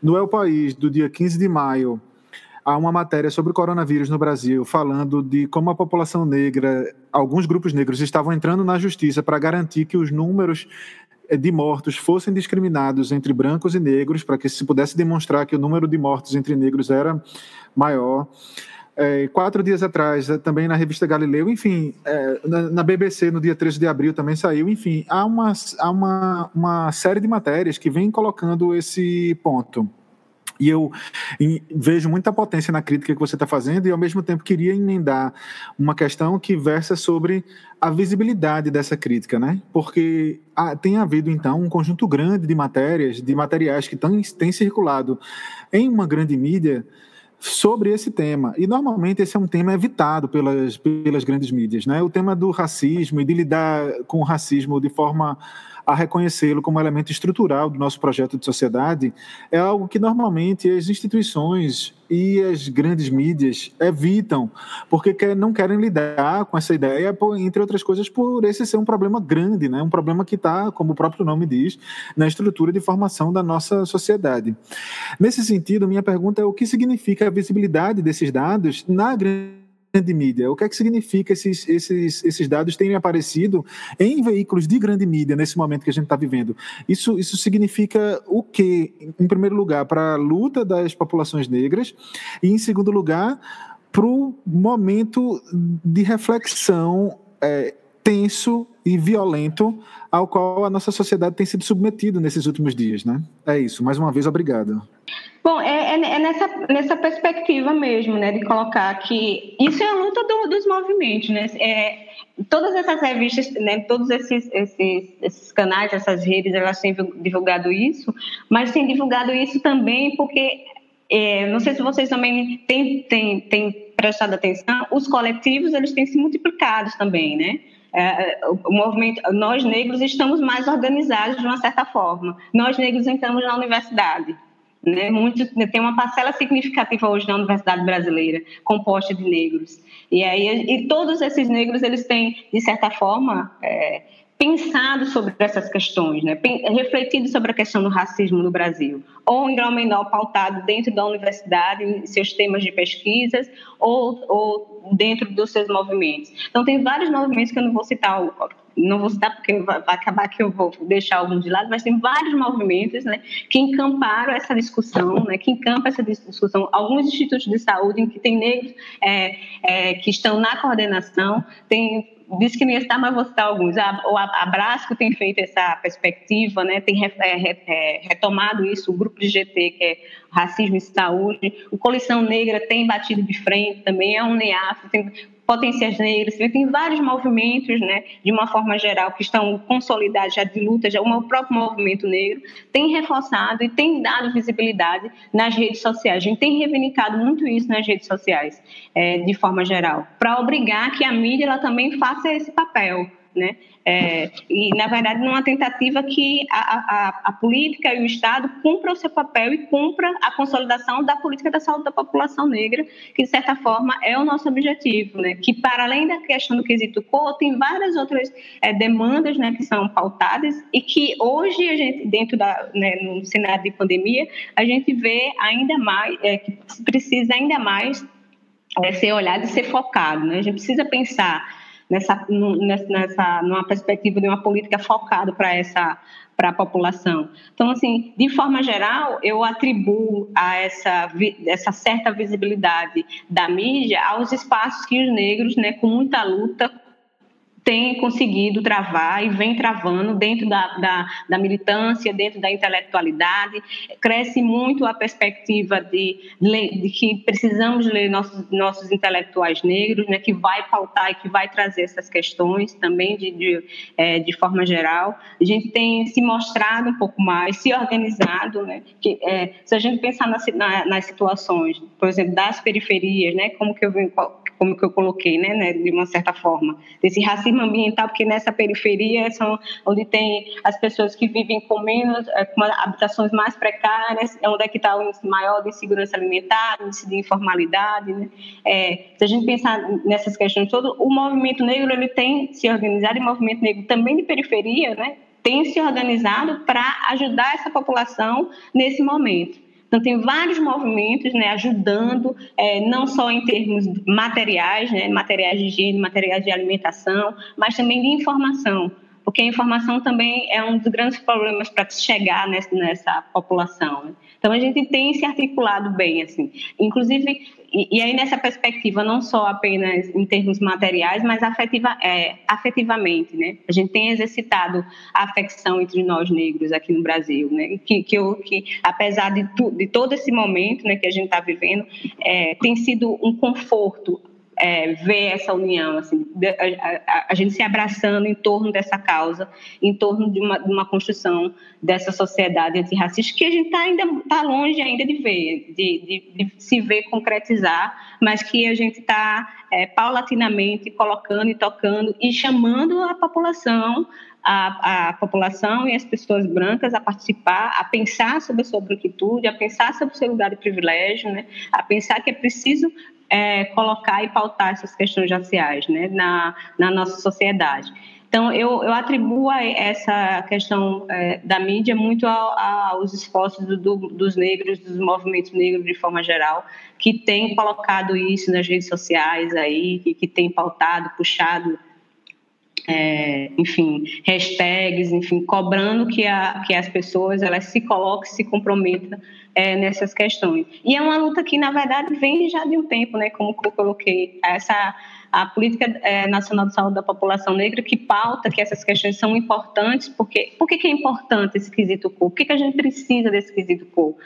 No El País, do dia 15 de maio, há uma matéria sobre o coronavírus no Brasil, falando de como a população negra, alguns grupos negros estavam entrando na justiça para garantir que os números eh, de mortos fossem discriminados entre brancos e negros, para que se pudesse demonstrar que o número de mortos entre negros era maior é, quatro dias atrás, é, também na revista Galileu, enfim, é, na, na, BBC, no dia 13 de abril, também saiu, enfim, há, uma, há uma, uma série de matérias que vem colocando esse ponto. E eu vejo muita potência na crítica que você está fazendo, e ao mesmo tempo queria emendar uma questão que versa sobre a visibilidade dessa crítica, né? Porque há, tem havido, então, um conjunto grande de matérias, de materiais que têm circulado em uma grande mídia sobre esse tema. E normalmente esse é um tema evitado pelas, pelas grandes mídias, né? O tema do racismo e de lidar com o racismo de forma a reconhecê-lo como elemento estrutural do nosso projeto de sociedade é algo que normalmente as instituições e as grandes mídias evitam, porque não querem lidar com essa ideia, entre outras coisas, por esse ser um problema grande, né? um problema que está, como o próprio nome diz, na estrutura de formação da nossa sociedade. Nesse sentido, minha pergunta é o que significa a visibilidade desses dados na grande grande mídia. O que é que significa esses, esses, esses dados terem aparecido em veículos de grande mídia nesse momento que a gente está vivendo? Isso, isso significa o quê? Em primeiro lugar, para a luta das populações negras e, em segundo lugar, para o momento de reflexão é, tenso e violento ao qual a nossa sociedade tem sido submetida nesses últimos dias, né? É isso. Mais uma vez, obrigado. Bom, é, é, é nessa, nessa perspectiva mesmo, né, de colocar que isso é a luta do, dos movimentos, né? É, todas essas revistas, né, todos esses, esses, esses canais, essas redes, elas têm divulgado isso, mas têm divulgado isso também porque é, não sei se vocês também têm, têm, têm prestado atenção, os coletivos eles têm se multiplicado também, né? É, o movimento, nós negros estamos mais organizados de uma certa forma. Nós negros entramos na universidade. Né? Muito, tem uma parcela significativa hoje na universidade brasileira, composta de negros. E, aí, e todos esses negros, eles têm, de certa forma, é, pensado sobre essas questões, né? refletido sobre a questão do racismo no Brasil, ou em grau menor pautado dentro da universidade, em seus temas de pesquisas, ou, ou dentro dos seus movimentos. Então, tem vários movimentos que eu não vou citar não vou citar porque vai acabar que eu vou deixar alguns de lado, mas tem vários movimentos né, que encamparam essa discussão, né, que encampam essa discussão. Alguns institutos de saúde em que tem negros é, é, que estão na coordenação, tem disse que não ia citar, mas vou citar alguns. O Abrasco tem feito essa perspectiva, né, tem é, é, retomado isso, o grupo de GT, que é Racismo e Saúde, o Coalição Negra tem batido de frente também, é um NEAF, tem potências negras, tem vários movimentos, né, de uma forma geral, que estão consolidados já de luta, já o próprio movimento negro tem reforçado e tem dado visibilidade nas redes sociais. A gente tem reivindicado muito isso nas redes sociais, é, de forma geral, para obrigar que a mídia ela também faça esse papel né? É, e, na verdade, numa tentativa que a, a, a, política e o Estado cumpram o seu papel e cumpra a consolidação da política da saúde da população negra, que, de certa forma, é o nosso objetivo, né? Que, para além da questão do quesito cor, tem várias outras é, demandas, né, que são pautadas e que hoje a gente, dentro da, né, no cenário de pandemia, a gente vê ainda mais, é, que precisa ainda mais é, ser olhado e ser focado, né? A gente precisa pensar nessa, nessa numa perspectiva de uma política focada para essa para a população. Então, assim, de forma geral, eu atribuo a essa, essa certa visibilidade da mídia aos espaços que os negros, né, com muita luta, tem conseguido travar e vem travando dentro da, da, da, militância, dentro da intelectualidade. Cresce muito a perspectiva de, de que precisamos ler nossos, nossos intelectuais negros, né, que vai pautar e que vai trazer essas questões também de, de, é, de forma geral. A gente tem se mostrado um pouco mais, se organizado, né, que, é, se a gente pensar nas, na, nas situações, por exemplo, das periferias, né, como que eu venho como que eu coloquei, né, né, de uma certa forma, desse racismo ambiental, porque nessa periferia são onde tem as pessoas que vivem com menos, é, com habitações mais precárias, é onde é que está o índice maior de insegurança alimentar, índice de informalidade, né? É, se a gente pensar nessas questões todas, o movimento negro ele tem se organizado, e o movimento negro também de periferia, né, tem se organizado para ajudar essa população nesse momento. Então, tem vários movimentos né, ajudando, é, não só em termos materiais, né, materiais de higiene, materiais de alimentação, mas também de informação, porque a informação também é um dos grandes problemas para chegar nessa, nessa população. Então, a gente tem se articulado bem, assim. Inclusive, e, e, aí nessa perspectiva, não só apenas em termos materiais, mas afetiva, é, afetivamente, né? A gente tem exercitado a afecção entre nós negros aqui no Brasil, né? Que, que, eu, que apesar de, tu, de todo esse momento né, que a gente está vivendo, é, tem sido um conforto é, ver essa união, assim, a, a, a, gente se abraçando em torno dessa causa, em torno de uma, de uma construção dessa sociedade antirracista que a gente tá ainda está longe ainda de ver, de, de, de, se ver concretizar, mas que a gente está é, paulatinamente colocando e tocando e chamando a população a, a, população e as pessoas brancas a participar, a pensar sobre a sua branquitude, a pensar sobre o seu lugar de privilégio, né? a pensar que é preciso é, colocar e pautar essas questões raciais né, na, na nossa sociedade. Então, eu, eu atribuo essa questão é, da mídia muito aos esforços do, do, dos negros, dos movimentos negros de forma geral, que têm colocado isso nas redes sociais aí, que, que têm pautado, puxado é, enfim, hashtags, enfim, cobrando que, a, que as pessoas elas se coloquem, se comprometam é, nessas questões. E é uma luta que, na verdade, vem já de um tempo, né, como eu coloquei, essa a política é, nacional de saúde da população negra que pauta que essas questões são importantes, porque por que é importante esse quesito corpo? Por que, que a gente precisa desse quesito corpo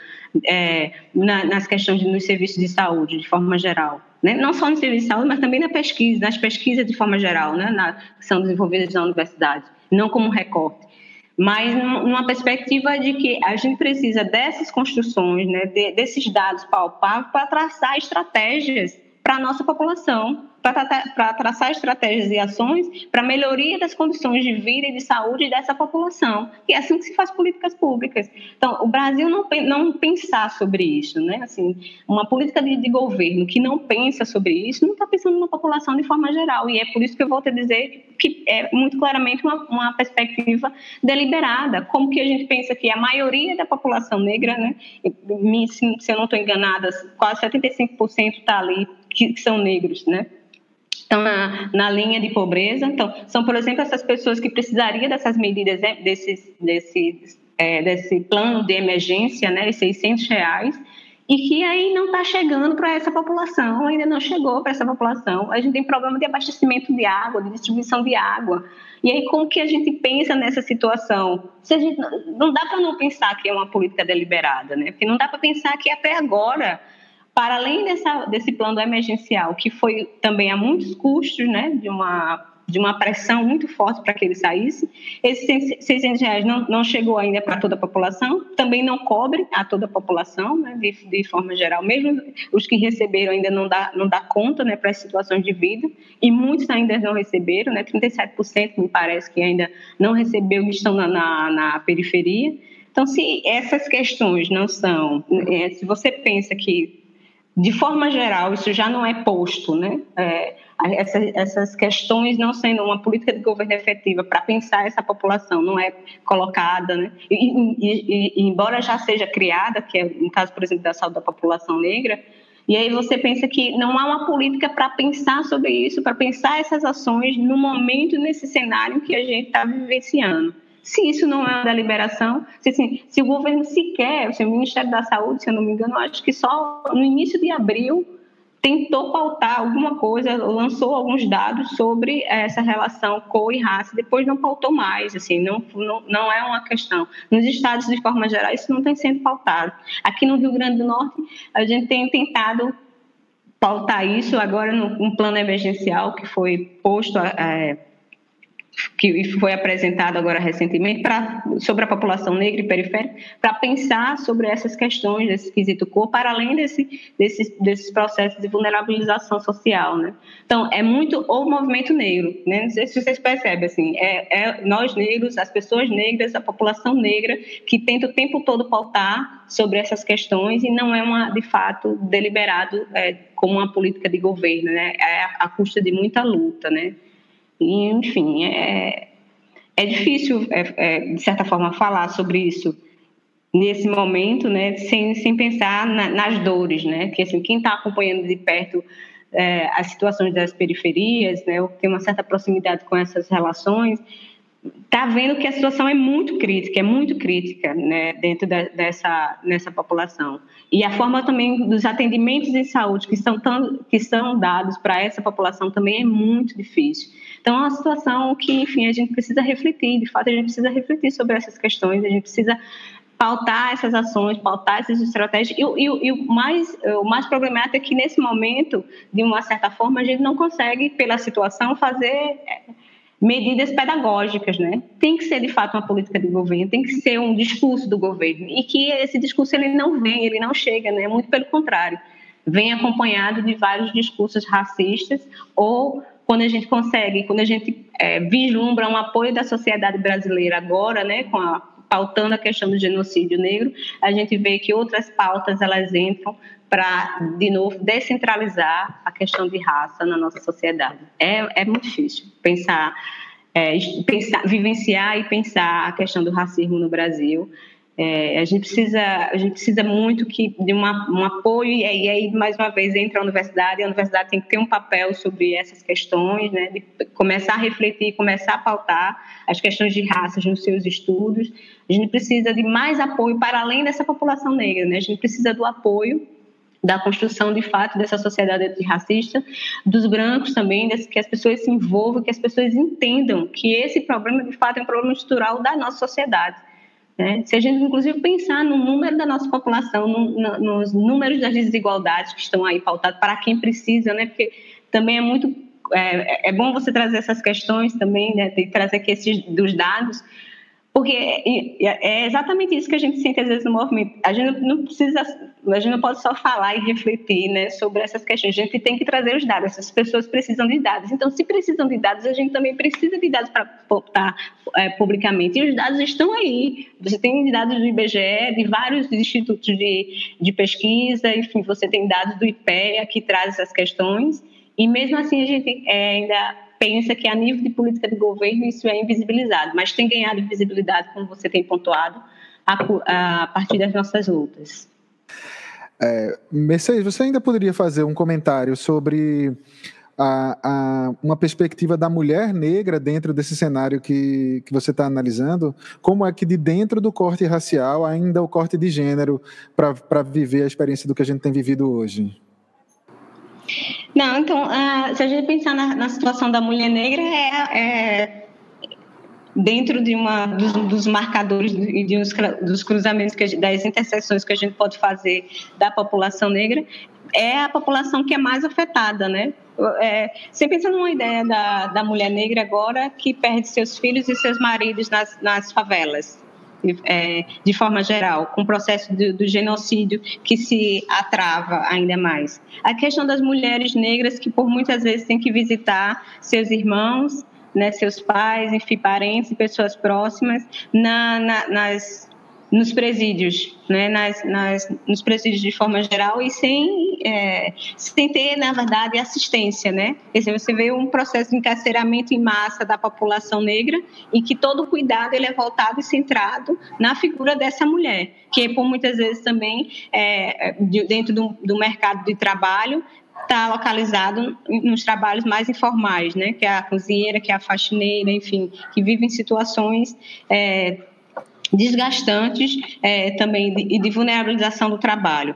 é, na, nas questões de, nos serviços de saúde, de forma geral? Né? Não só no serviço de saúde, mas também na pesquisa, nas pesquisas de forma geral, né? na, que são desenvolvidas na universidade, não como recorte mas numa perspectiva de que a gente precisa dessas construções, né, de, desses dados palpáveis para traçar estratégias para a nossa população, para traçar estratégias e ações para melhoria das condições de vida e de saúde dessa população. E é assim que se faz políticas públicas. Então, o Brasil não, não pensar sobre isso, né? Assim, uma política de, de governo que não pensa sobre isso não está pensando na população de forma geral. E é por isso que eu volto a dizer que é muito claramente uma, uma perspectiva deliberada. Como que a gente pensa que a maioria da população negra, né? Se, eu não estou enganada, quase 75% está ali que são negros, né? Estão na, na linha de pobreza. Então, são, por exemplo, essas pessoas que precisariam dessas medidas, né, desses, desse, é, desse plano de emergência, né, de 600 reais, e que aí não está chegando para essa população, ainda não chegou para essa população. A gente tem problema de abastecimento de água, de distribuição de água. E aí, como que a gente pensa nessa situação? Se a gente, não dá para não pensar que é uma política deliberada, né? Porque não dá para pensar que até agora para além dessa, desse plano emergencial, que foi também a muitos custos, né, de uma, de uma pressão muito forte para que ele saísse, esses 600 reais não, não chegou ainda para toda a população, também não cobre a toda a população, né, de, de forma geral, mesmo os que receberam ainda não dá, não dá conta né, para as situações de vida, e muitos ainda não receberam, né, 37% me parece que ainda não recebeu e estão na, na, na periferia, então, se essas questões não são, é, se você pensa que de forma geral, isso já não é posto, né? É, essa, essas questões não sendo uma política de governo efetiva para pensar essa população, não é colocada, né? E, e, e, embora já seja criada, que é no caso, por exemplo, da saúde da população negra, e aí você pensa que não há uma política para pensar sobre isso, para pensar essas ações no momento, nesse cenário que a gente está vivenciando. Se isso não é uma deliberação, se, assim, se o governo sequer, o Ministério da Saúde, se eu não me engano, acho que só no início de abril tentou pautar alguma coisa, lançou alguns dados sobre essa relação cor e raça, depois não pautou mais, assim, não, não, não é uma questão. Nos estados, de forma geral, isso não tem sendo pautado. Aqui no Rio Grande do Norte, a gente tem tentado pautar isso agora num plano emergencial que foi posto é, que foi apresentado agora recentemente pra, sobre a população negra e periférica, para pensar sobre essas questões desse quesito cor, para além desse, desses, desses processos de vulnerabilização social, né? Então, é muito o movimento negro, né? Não sei se vocês percebem, assim, é, é nós negros, as pessoas negras, a população negra, que tenta o tempo todo pautar sobre essas questões e não é, uma, de fato, deliberado é, como uma política de governo, né? É a, a custa de muita luta, né? E, enfim, é, é difícil, é, é, de certa forma, falar sobre isso nesse momento, né, sem, sem pensar na, nas dores, né, que assim, quem está acompanhando de perto é, as situações das periferias, né, ou tem uma certa proximidade com essas relações, está vendo que a situação é muito crítica, é muito crítica né, dentro da, dessa nessa população. E a forma também dos atendimentos em saúde que são, tão, que são dados para essa população também é muito difícil. Então, é uma situação que, enfim, a gente precisa refletir, de fato, a gente precisa refletir sobre essas questões, a gente precisa pautar essas ações, pautar essas estratégias. E, e, e, o, mais, o mais problemático é que, nesse momento, de uma certa forma, a gente não consegue, pela situação, fazer é, medidas pedagógicas, né? Tem que ser, de fato, uma política de governo, tem que ser um discurso do governo. E que esse discurso ele não vem, ele não chega, né? Muito pelo contrário. Vem acompanhado de vários discursos racistas ou quando a gente consegue, quando a gente é, vislumbra um apoio da sociedade brasileira agora, né, com a, pautando a questão do genocídio negro, a gente vê que outras pautas elas entram para, de novo, descentralizar a questão de raça na nossa sociedade. É, é muito difícil pensar é, pensar, vivenciar e pensar a questão do racismo no Brasil. É, a gente precisa a gente precisa muito que de uma, um apoio e aí, e aí, mais uma vez entra a universidade a universidade tem que ter um papel sobre essas questões né de começar a refletir começar a pautar as questões de raças nos seus estudos a gente precisa de mais apoio para além dessa população negra né a gente precisa do apoio da construção de fato dessa sociedade antirracista, dos brancos também, que as pessoas se envolvam, que as pessoas entendam que esse problema de fato é um problema estrutural da nossa sociedade. Né? Se a gente, inclusive, pensar no número da nossa população, no, no, nos números das desigualdades que estão aí pautados para quem precisa, né? porque também é muito. É, é bom você trazer essas questões também, né? trazer aqui esses, dos dados, porque é exatamente isso que a gente sente às vezes no movimento. A gente não precisa, a gente não pode só falar e refletir né, sobre essas questões. A gente tem que trazer os dados. Essas pessoas precisam de dados. Então, se precisam de dados, a gente também precisa de dados para botar é, publicamente. E os dados estão aí. Você tem dados do IBGE, de vários institutos de, de pesquisa, enfim, você tem dados do IPEA que traz essas questões. E mesmo assim, a gente é, ainda pensa que a nível de política de governo isso é invisibilizado, mas tem ganhado visibilidade, como você tem pontuado, a, a partir das nossas lutas. É, Mercedes, você ainda poderia fazer um comentário sobre a, a, uma perspectiva da mulher negra dentro desse cenário que, que você está analisando? Como é que de dentro do corte racial ainda o corte de gênero para viver a experiência do que a gente tem vivido hoje? Não, então, uh, se a gente pensar na, na, situação da mulher negra, é, é dentro de uma dos, dos marcadores e de uns, dos cruzamentos que, das interseções que a gente pode fazer da população negra, é a população que é mais afetada, né? É, você pensa numa ideia da, da mulher negra agora que perde seus filhos e seus maridos nas, nas favelas é, de forma geral, com o processo do, do, genocídio que se atrava ainda mais. A questão das mulheres negras que por muitas vezes têm que visitar seus irmãos, né, seus pais, enfim, parentes, pessoas próximas, na, na, nas nos presídios, né, nas, nas, nos presídios de forma geral e sem, é, sem ter, na verdade, assistência. Né? você vê um processo de encarceramento em massa da população negra e que todo o cuidado ele é voltado e centrado na figura dessa mulher, que por muitas vezes também, é, dentro do, do mercado de trabalho, está localizado nos trabalhos mais informais, né? que é a cozinheira, que é a faxineira, enfim, que vivem situações é, desgastantes é, também e de, vulnerabilização do trabalho.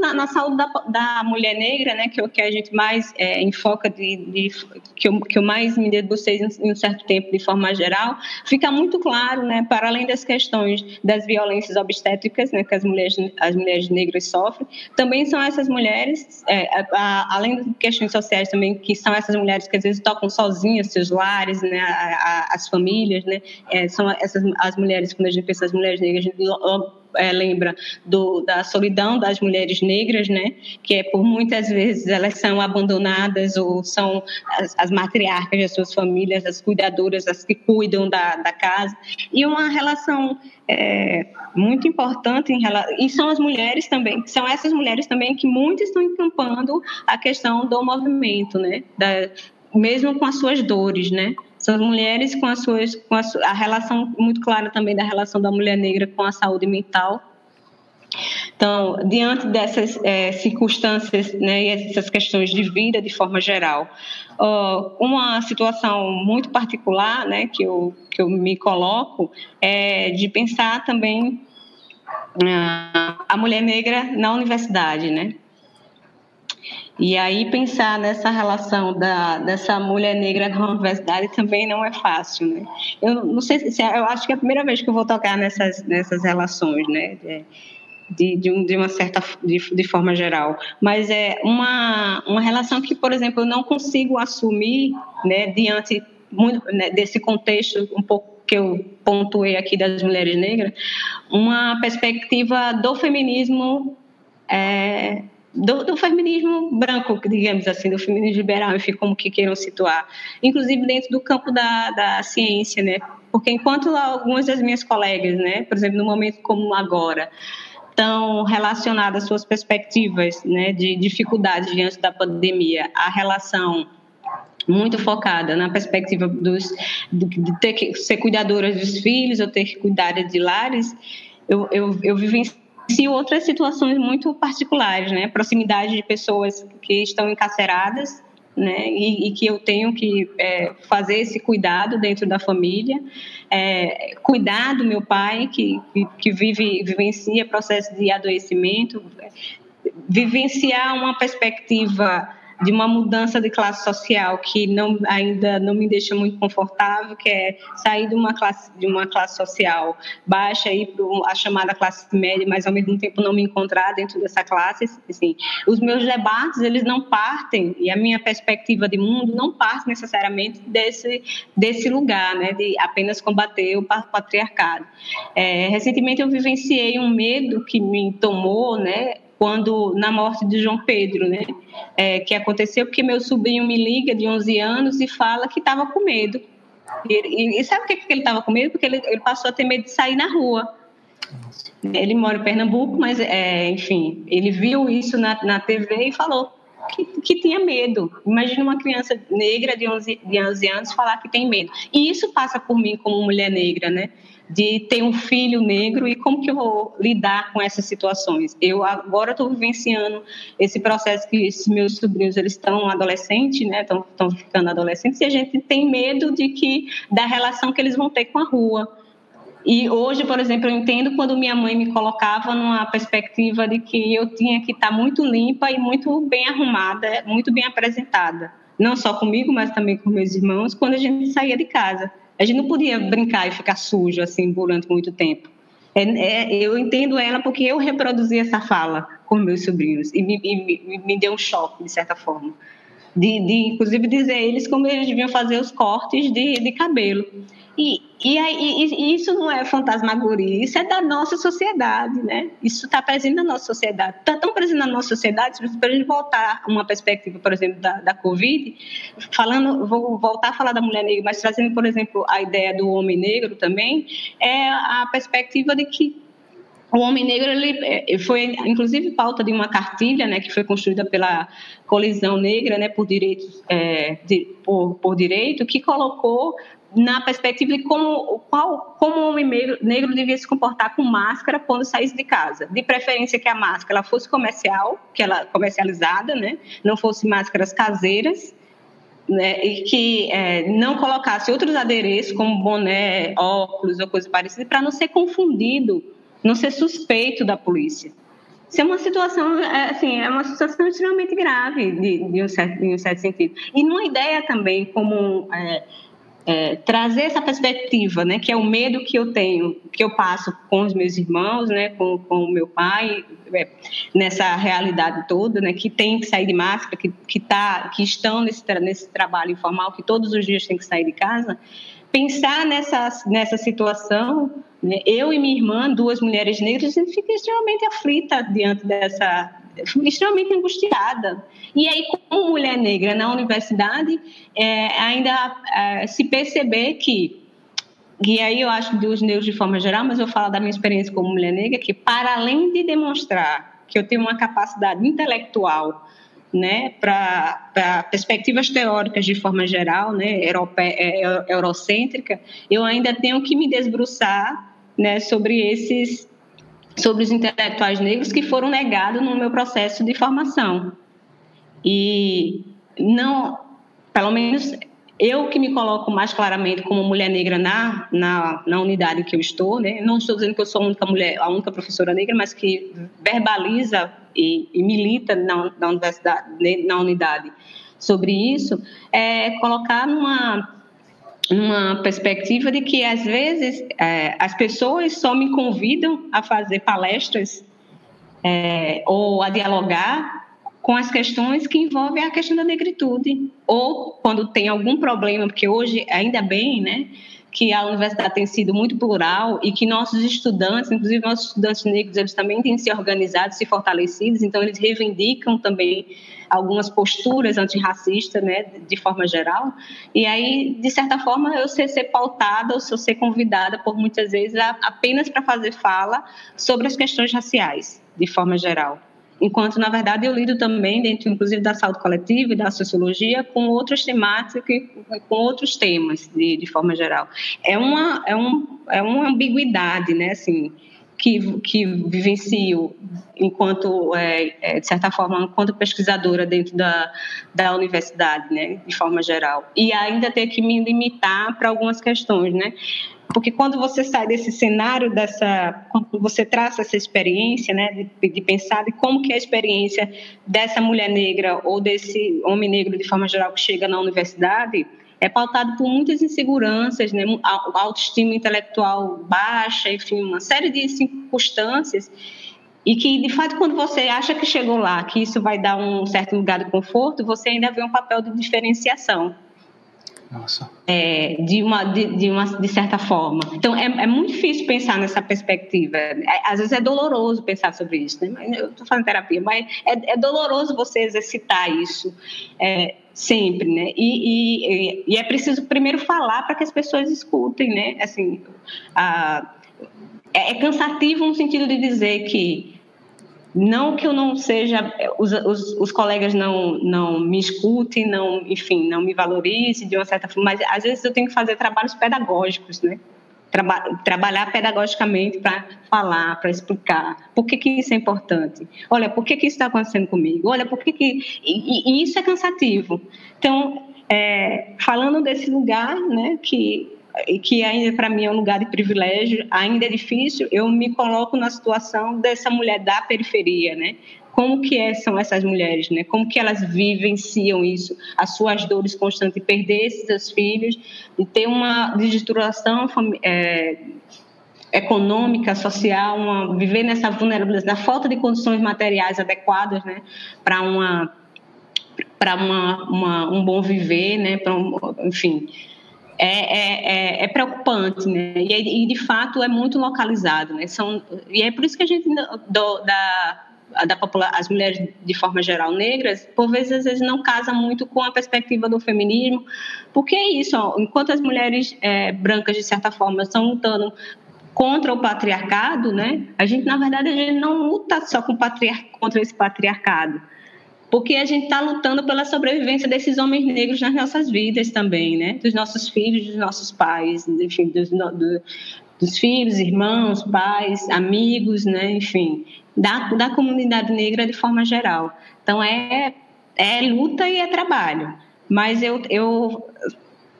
Na, na saúde da, da, mulher negra, né, que é o que a gente mais é, enfoca, de, de, que, eu, que eu mais me debrucei em um certo tempo de forma geral, fica muito claro, né, para além das questões das violências obstétricas né, que as mulheres, as mulheres negras sofrem, também são essas mulheres, é, a, a, além de questões sociais também, que são essas mulheres que às vezes tocam sozinhas seus lares, né, a, as famílias, né, é, são essas as mulheres quando a gente pensa nas mulheres negras, é, lembra do, da solidão das mulheres negras, né? Que é por muitas vezes elas são abandonadas ou são as, as matriarcas das suas famílias, as cuidadoras, as que cuidam da, da casa. E uma relação é, muito importante em relação, e são as mulheres também, são essas mulheres também que muitas estão encampando a questão do movimento, né? Da, mesmo com as suas dores, né? As mulheres com as suas, com a, a relação muito clara também da relação da mulher negra com a saúde mental. Então, diante dessas é, circunstâncias né, e essas questões de vida de forma geral, uma situação muito particular né, que, eu, que eu me coloco é de pensar também uh, a mulher negra na universidade, né? E aí pensar nessa relação da, dessa mulher negra na universidade também não é fácil, né? Eu não sei se eu acho que é a primeira vez que eu vou tocar nessas nessas relações, né? De, de, de, uma certa de, de, forma geral, mas é uma, uma relação que, por exemplo, eu não consigo assumir, né, diante muito, né, desse contexto um pouco que eu pontuei aqui das mulheres negras, uma perspectiva do feminismo é, do, do, feminismo branco, digamos assim, do feminismo liberal, enfim, como que queiram situar, inclusive dentro do campo da, da ciência, né? Porque enquanto algumas das minhas colegas, né, por exemplo, no momento como agora, estão relacionadas suas perspectivas, né, de dificuldades diante da pandemia, a relação muito focada na perspectiva dos, de, ter que ser cuidadora dos filhos ou ter que cuidar de lares, eu, eu, eu vivencio outras situações muito particulares, né? Proximidade de pessoas que estão encarceradas, né? E, e que eu tenho que é, fazer esse cuidado dentro da família, é, cuidar do meu pai que, que vive vivencia processo de adoecimento, vivenciar uma perspectiva de uma mudança de classe social que não, ainda não me deixa muito confortável, que é sair de uma classe, de uma classe social baixa e para a chamada classe média, mas ao mesmo tempo não me encontrar dentro dessa classe. Assim, os meus debates eles não partem e a minha perspectiva de mundo não parte necessariamente desse desse lugar, né, de apenas combater o patriarcado. É, recentemente eu vivenciei um medo que me tomou, né, quando na morte de João Pedro, né? É, que aconteceu porque meu sobrinho me liga de 11 anos e fala que estava com medo. E, e, sabe por que, que ele estava com medo? Porque ele, ele, passou a ter medo de sair na rua. Ele mora em Pernambuco, mas, é, enfim, ele viu isso na, na TV e falou que, que tinha medo. Imagina uma criança negra de 11, de 11 anos falar que tem medo. E isso passa por mim como mulher negra, né? De ter um filho negro e como que eu vou lidar com essas situações. Eu agora estou vivenciando esse processo que esses meus sobrinhos eles estão adolescentes, né, estão, estão ficando adolescentes e a gente tem medo de que da relação que eles vão ter com a rua. E hoje, por exemplo, eu entendo quando minha mãe me colocava numa perspectiva de que eu tinha que estar muito limpa e muito bem arrumada, muito bem apresentada, não só comigo, mas também com meus irmãos, quando a gente saía de casa. A gente não podia brincar e ficar sujo assim durante muito tempo. É, é, eu entendo ela porque eu reproduzi essa fala com meus sobrinhos e me, me, me deu um choque, de certa forma. De, de, inclusive, dizer a eles como eles deviam fazer os cortes de, de cabelo. E, e, e, isso não é fantasmagoria, isso é da nossa sociedade, né? Isso está presente na nossa sociedade. Está tão presente na nossa sociedade, para a gente voltar uma perspectiva, por exemplo, da, da Covid, falando, vou voltar a falar da mulher negra, mas trazendo, por exemplo, a ideia do homem negro também, é a perspectiva de que o homem negro ele é, foi inclusive pauta de uma cartilha né que foi construída pela colisão negra né por direitos é, de, por, por direito que colocou na perspectiva de como, qual, como o homem negro, negro devia se comportar com máscara quando saísse de casa. De preferência que a máscara fosse comercial, que ela comercializada, né? não fosse máscaras caseiras, né? e que é, não colocasse outros adereços, como boné, óculos ou coisa parecida, para não ser confundido, não ser suspeito da polícia. Isso é uma situação, é, assim, é uma situação extremamente grave, de, de, um, certo, de um certo sentido. E numa ideia também como... É, é, trazer essa perspectiva, né, que é o medo que eu tenho, que eu passo com os meus irmãos, né, com, com o meu pai, é, nessa realidade toda, né, que tem que sair de máscara, que, que, tá, que estão nesse, nesse trabalho informal, que todos os dias tem que sair de casa, pensar nessa, nessa situação, né, eu e minha irmã, duas mulheres negras, a gente fica extremamente aflita diante dessa, extremamente angustiada. E aí, como mulher negra na universidade, é, ainda é, se perceber que, e aí eu acho dos negros de forma geral, mas eu falo da minha experiência como mulher negra, que para além de demonstrar que eu tenho uma capacidade intelectual né, para perspectivas teóricas de forma geral, né, europe, é, é, eurocêntrica, eu ainda tenho que me desbruçar né, sobre esses sobre os intelectuais negros que foram negados no meu processo de formação. E não, pelo menos eu que me coloco mais claramente como mulher negra na, na, na unidade que eu estou, né? não estou dizendo que eu sou a única mulher, a única professora negra, mas que verbaliza e, e milita na, na universidade, né, na unidade sobre isso, é colocar numa uma perspectiva de que às vezes é, as pessoas só me convidam a fazer palestras é, ou a dialogar com as questões que envolvem a questão da negritude. Ou quando tem algum problema, porque hoje ainda bem, né, que a universidade tem sido muito plural e que nossos estudantes, inclusive nossos estudantes negros, eles também têm se organizado, se fortalecidos, então eles reivindicam também algumas posturas antirracistas, né, de forma geral. E aí, de certa forma, eu sei ser pautada ou ser convidada por muitas vezes a, apenas para fazer fala sobre as questões raciais, de forma geral. enquanto na verdade eu lido também dentro, inclusive da saúde coletiva e da sociologia, com outras temáticas, com outros temas de, de forma geral. É uma é, um, é uma ambiguidade, né? Assim, que, que vivencio enquanto, é, é, de certa forma, enquanto pesquisadora dentro da, da universidade, né, de forma geral. E ainda ter que me limitar para algumas questões, né? Porque quando você sai desse cenário, dessa, quando você traça essa experiência, né, de, de, pensar de como que é a experiência dessa mulher negra ou desse homem negro de forma geral que chega na universidade, é pautado por muitas inseguranças, né, autoestima intelectual baixa, enfim, uma série de circunstâncias e que, de fato, quando você acha que chegou lá, que isso vai dar um certo lugar de conforto, você ainda vê um papel de diferenciação. Nossa. É, de, uma, de, de, uma, de certa forma. Então, é, é muito difícil pensar nessa perspectiva. É, às vezes é doloroso pensar sobre isso. Né? Eu estou fazendo terapia, mas é, é, doloroso você exercitar isso é, sempre, né? E, e, e, é preciso primeiro falar para que as pessoas escutem, né? Assim, a, é, é cansativo no sentido de dizer que não que eu não seja, os, os, os, colegas não, não me escutem, não, enfim, não me valorizem de uma certa forma, mas às vezes eu tenho que fazer trabalhos pedagógicos, né? Traba, trabalhar pedagogicamente para falar, para explicar por que, que isso é importante. Olha, por que, que isso está acontecendo comigo? Olha, por que, que. E, e isso é cansativo. Então, é, falando desse lugar, né, que que ainda para mim é um lugar de privilégio, ainda é difícil, eu me coloco na situação dessa mulher da periferia, né? Como que é, são essas mulheres, né? Como que elas vivenciam isso, as suas dores constantes, de perder esses seus filhos, de ter uma digituração é, econômica, social, uma, viver nessa vulnerabilidade, na falta de condições materiais adequadas, né? Para uma para um bom viver, né? Para um, enfim, é, é, é, é, preocupante, né? E, e, de fato é muito localizado, né? São, e é por isso que a gente do, da da população, as mulheres de forma geral negras, por vezes às vezes não casa muito com a perspectiva do feminismo, porque é isso, ó, enquanto as mulheres é, brancas de certa forma estão lutando contra o patriarcado, né? A gente na verdade a gente não luta só com patriar contra esse patriarcado, porque a gente está lutando pela sobrevivência desses homens negros nas nossas vidas também, né? Dos nossos filhos, dos nossos pais, enfim, dos, do, dos filhos, irmãos, pais, amigos, né? Enfim, da, da comunidade negra de forma geral. Então é, é luta e é trabalho. Mas eu, eu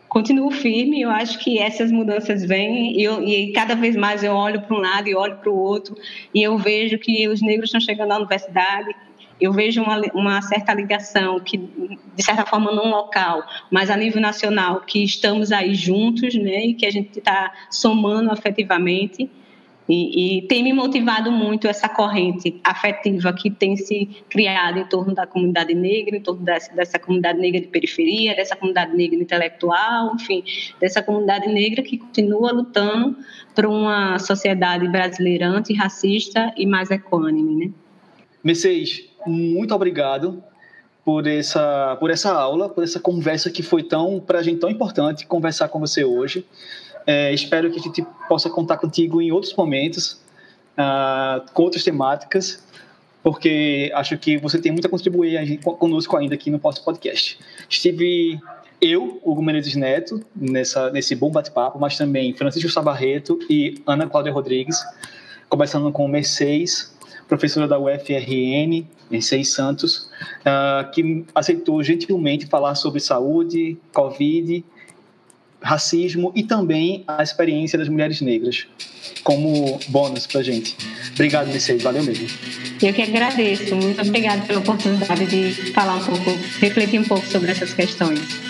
continuo firme, eu acho que essas mudanças vêm e, eu, e cada vez mais eu olho para um lado e olho para o outro e eu vejo que os negros estão chegando à universidade, eu vejo uma, uma certa ligação que, de certa forma, não local, mas a nível nacional, que estamos aí juntos, né, e que a gente está somando afetivamente. E, e, tem me motivado muito essa corrente afetiva que tem se criado em torno da comunidade negra, em torno dessa, dessa comunidade negra de periferia, dessa comunidade negra intelectual, enfim, dessa comunidade negra que continua lutando por uma sociedade brasileira antirracista e mais equânime, né? Mercedes, muito obrigado por essa, por essa aula, por essa conversa que foi tão, para a gente, tão importante conversar com você hoje. É, espero que a gente possa contar contigo em outros momentos, uh, com outras temáticas, porque acho que você tem muito a contribuir a gente, conosco ainda aqui no nosso podcast. Estive eu, Hugo Menezes Neto, nessa, nesse bom bate-papo, mas também Francisco Sabarreto e Ana Cláudia Rodrigues, conversando com o Mercedes, professora da UFRN, Seis Santos, uh, que aceitou gentilmente falar sobre saúde, Covid, racismo e também a experiência das mulheres negras como bônus para gente. Obrigado, Mercedes, valeu mesmo. Eu que agradeço, muito obrigada pela oportunidade de falar um pouco, refletir um pouco sobre essas questões.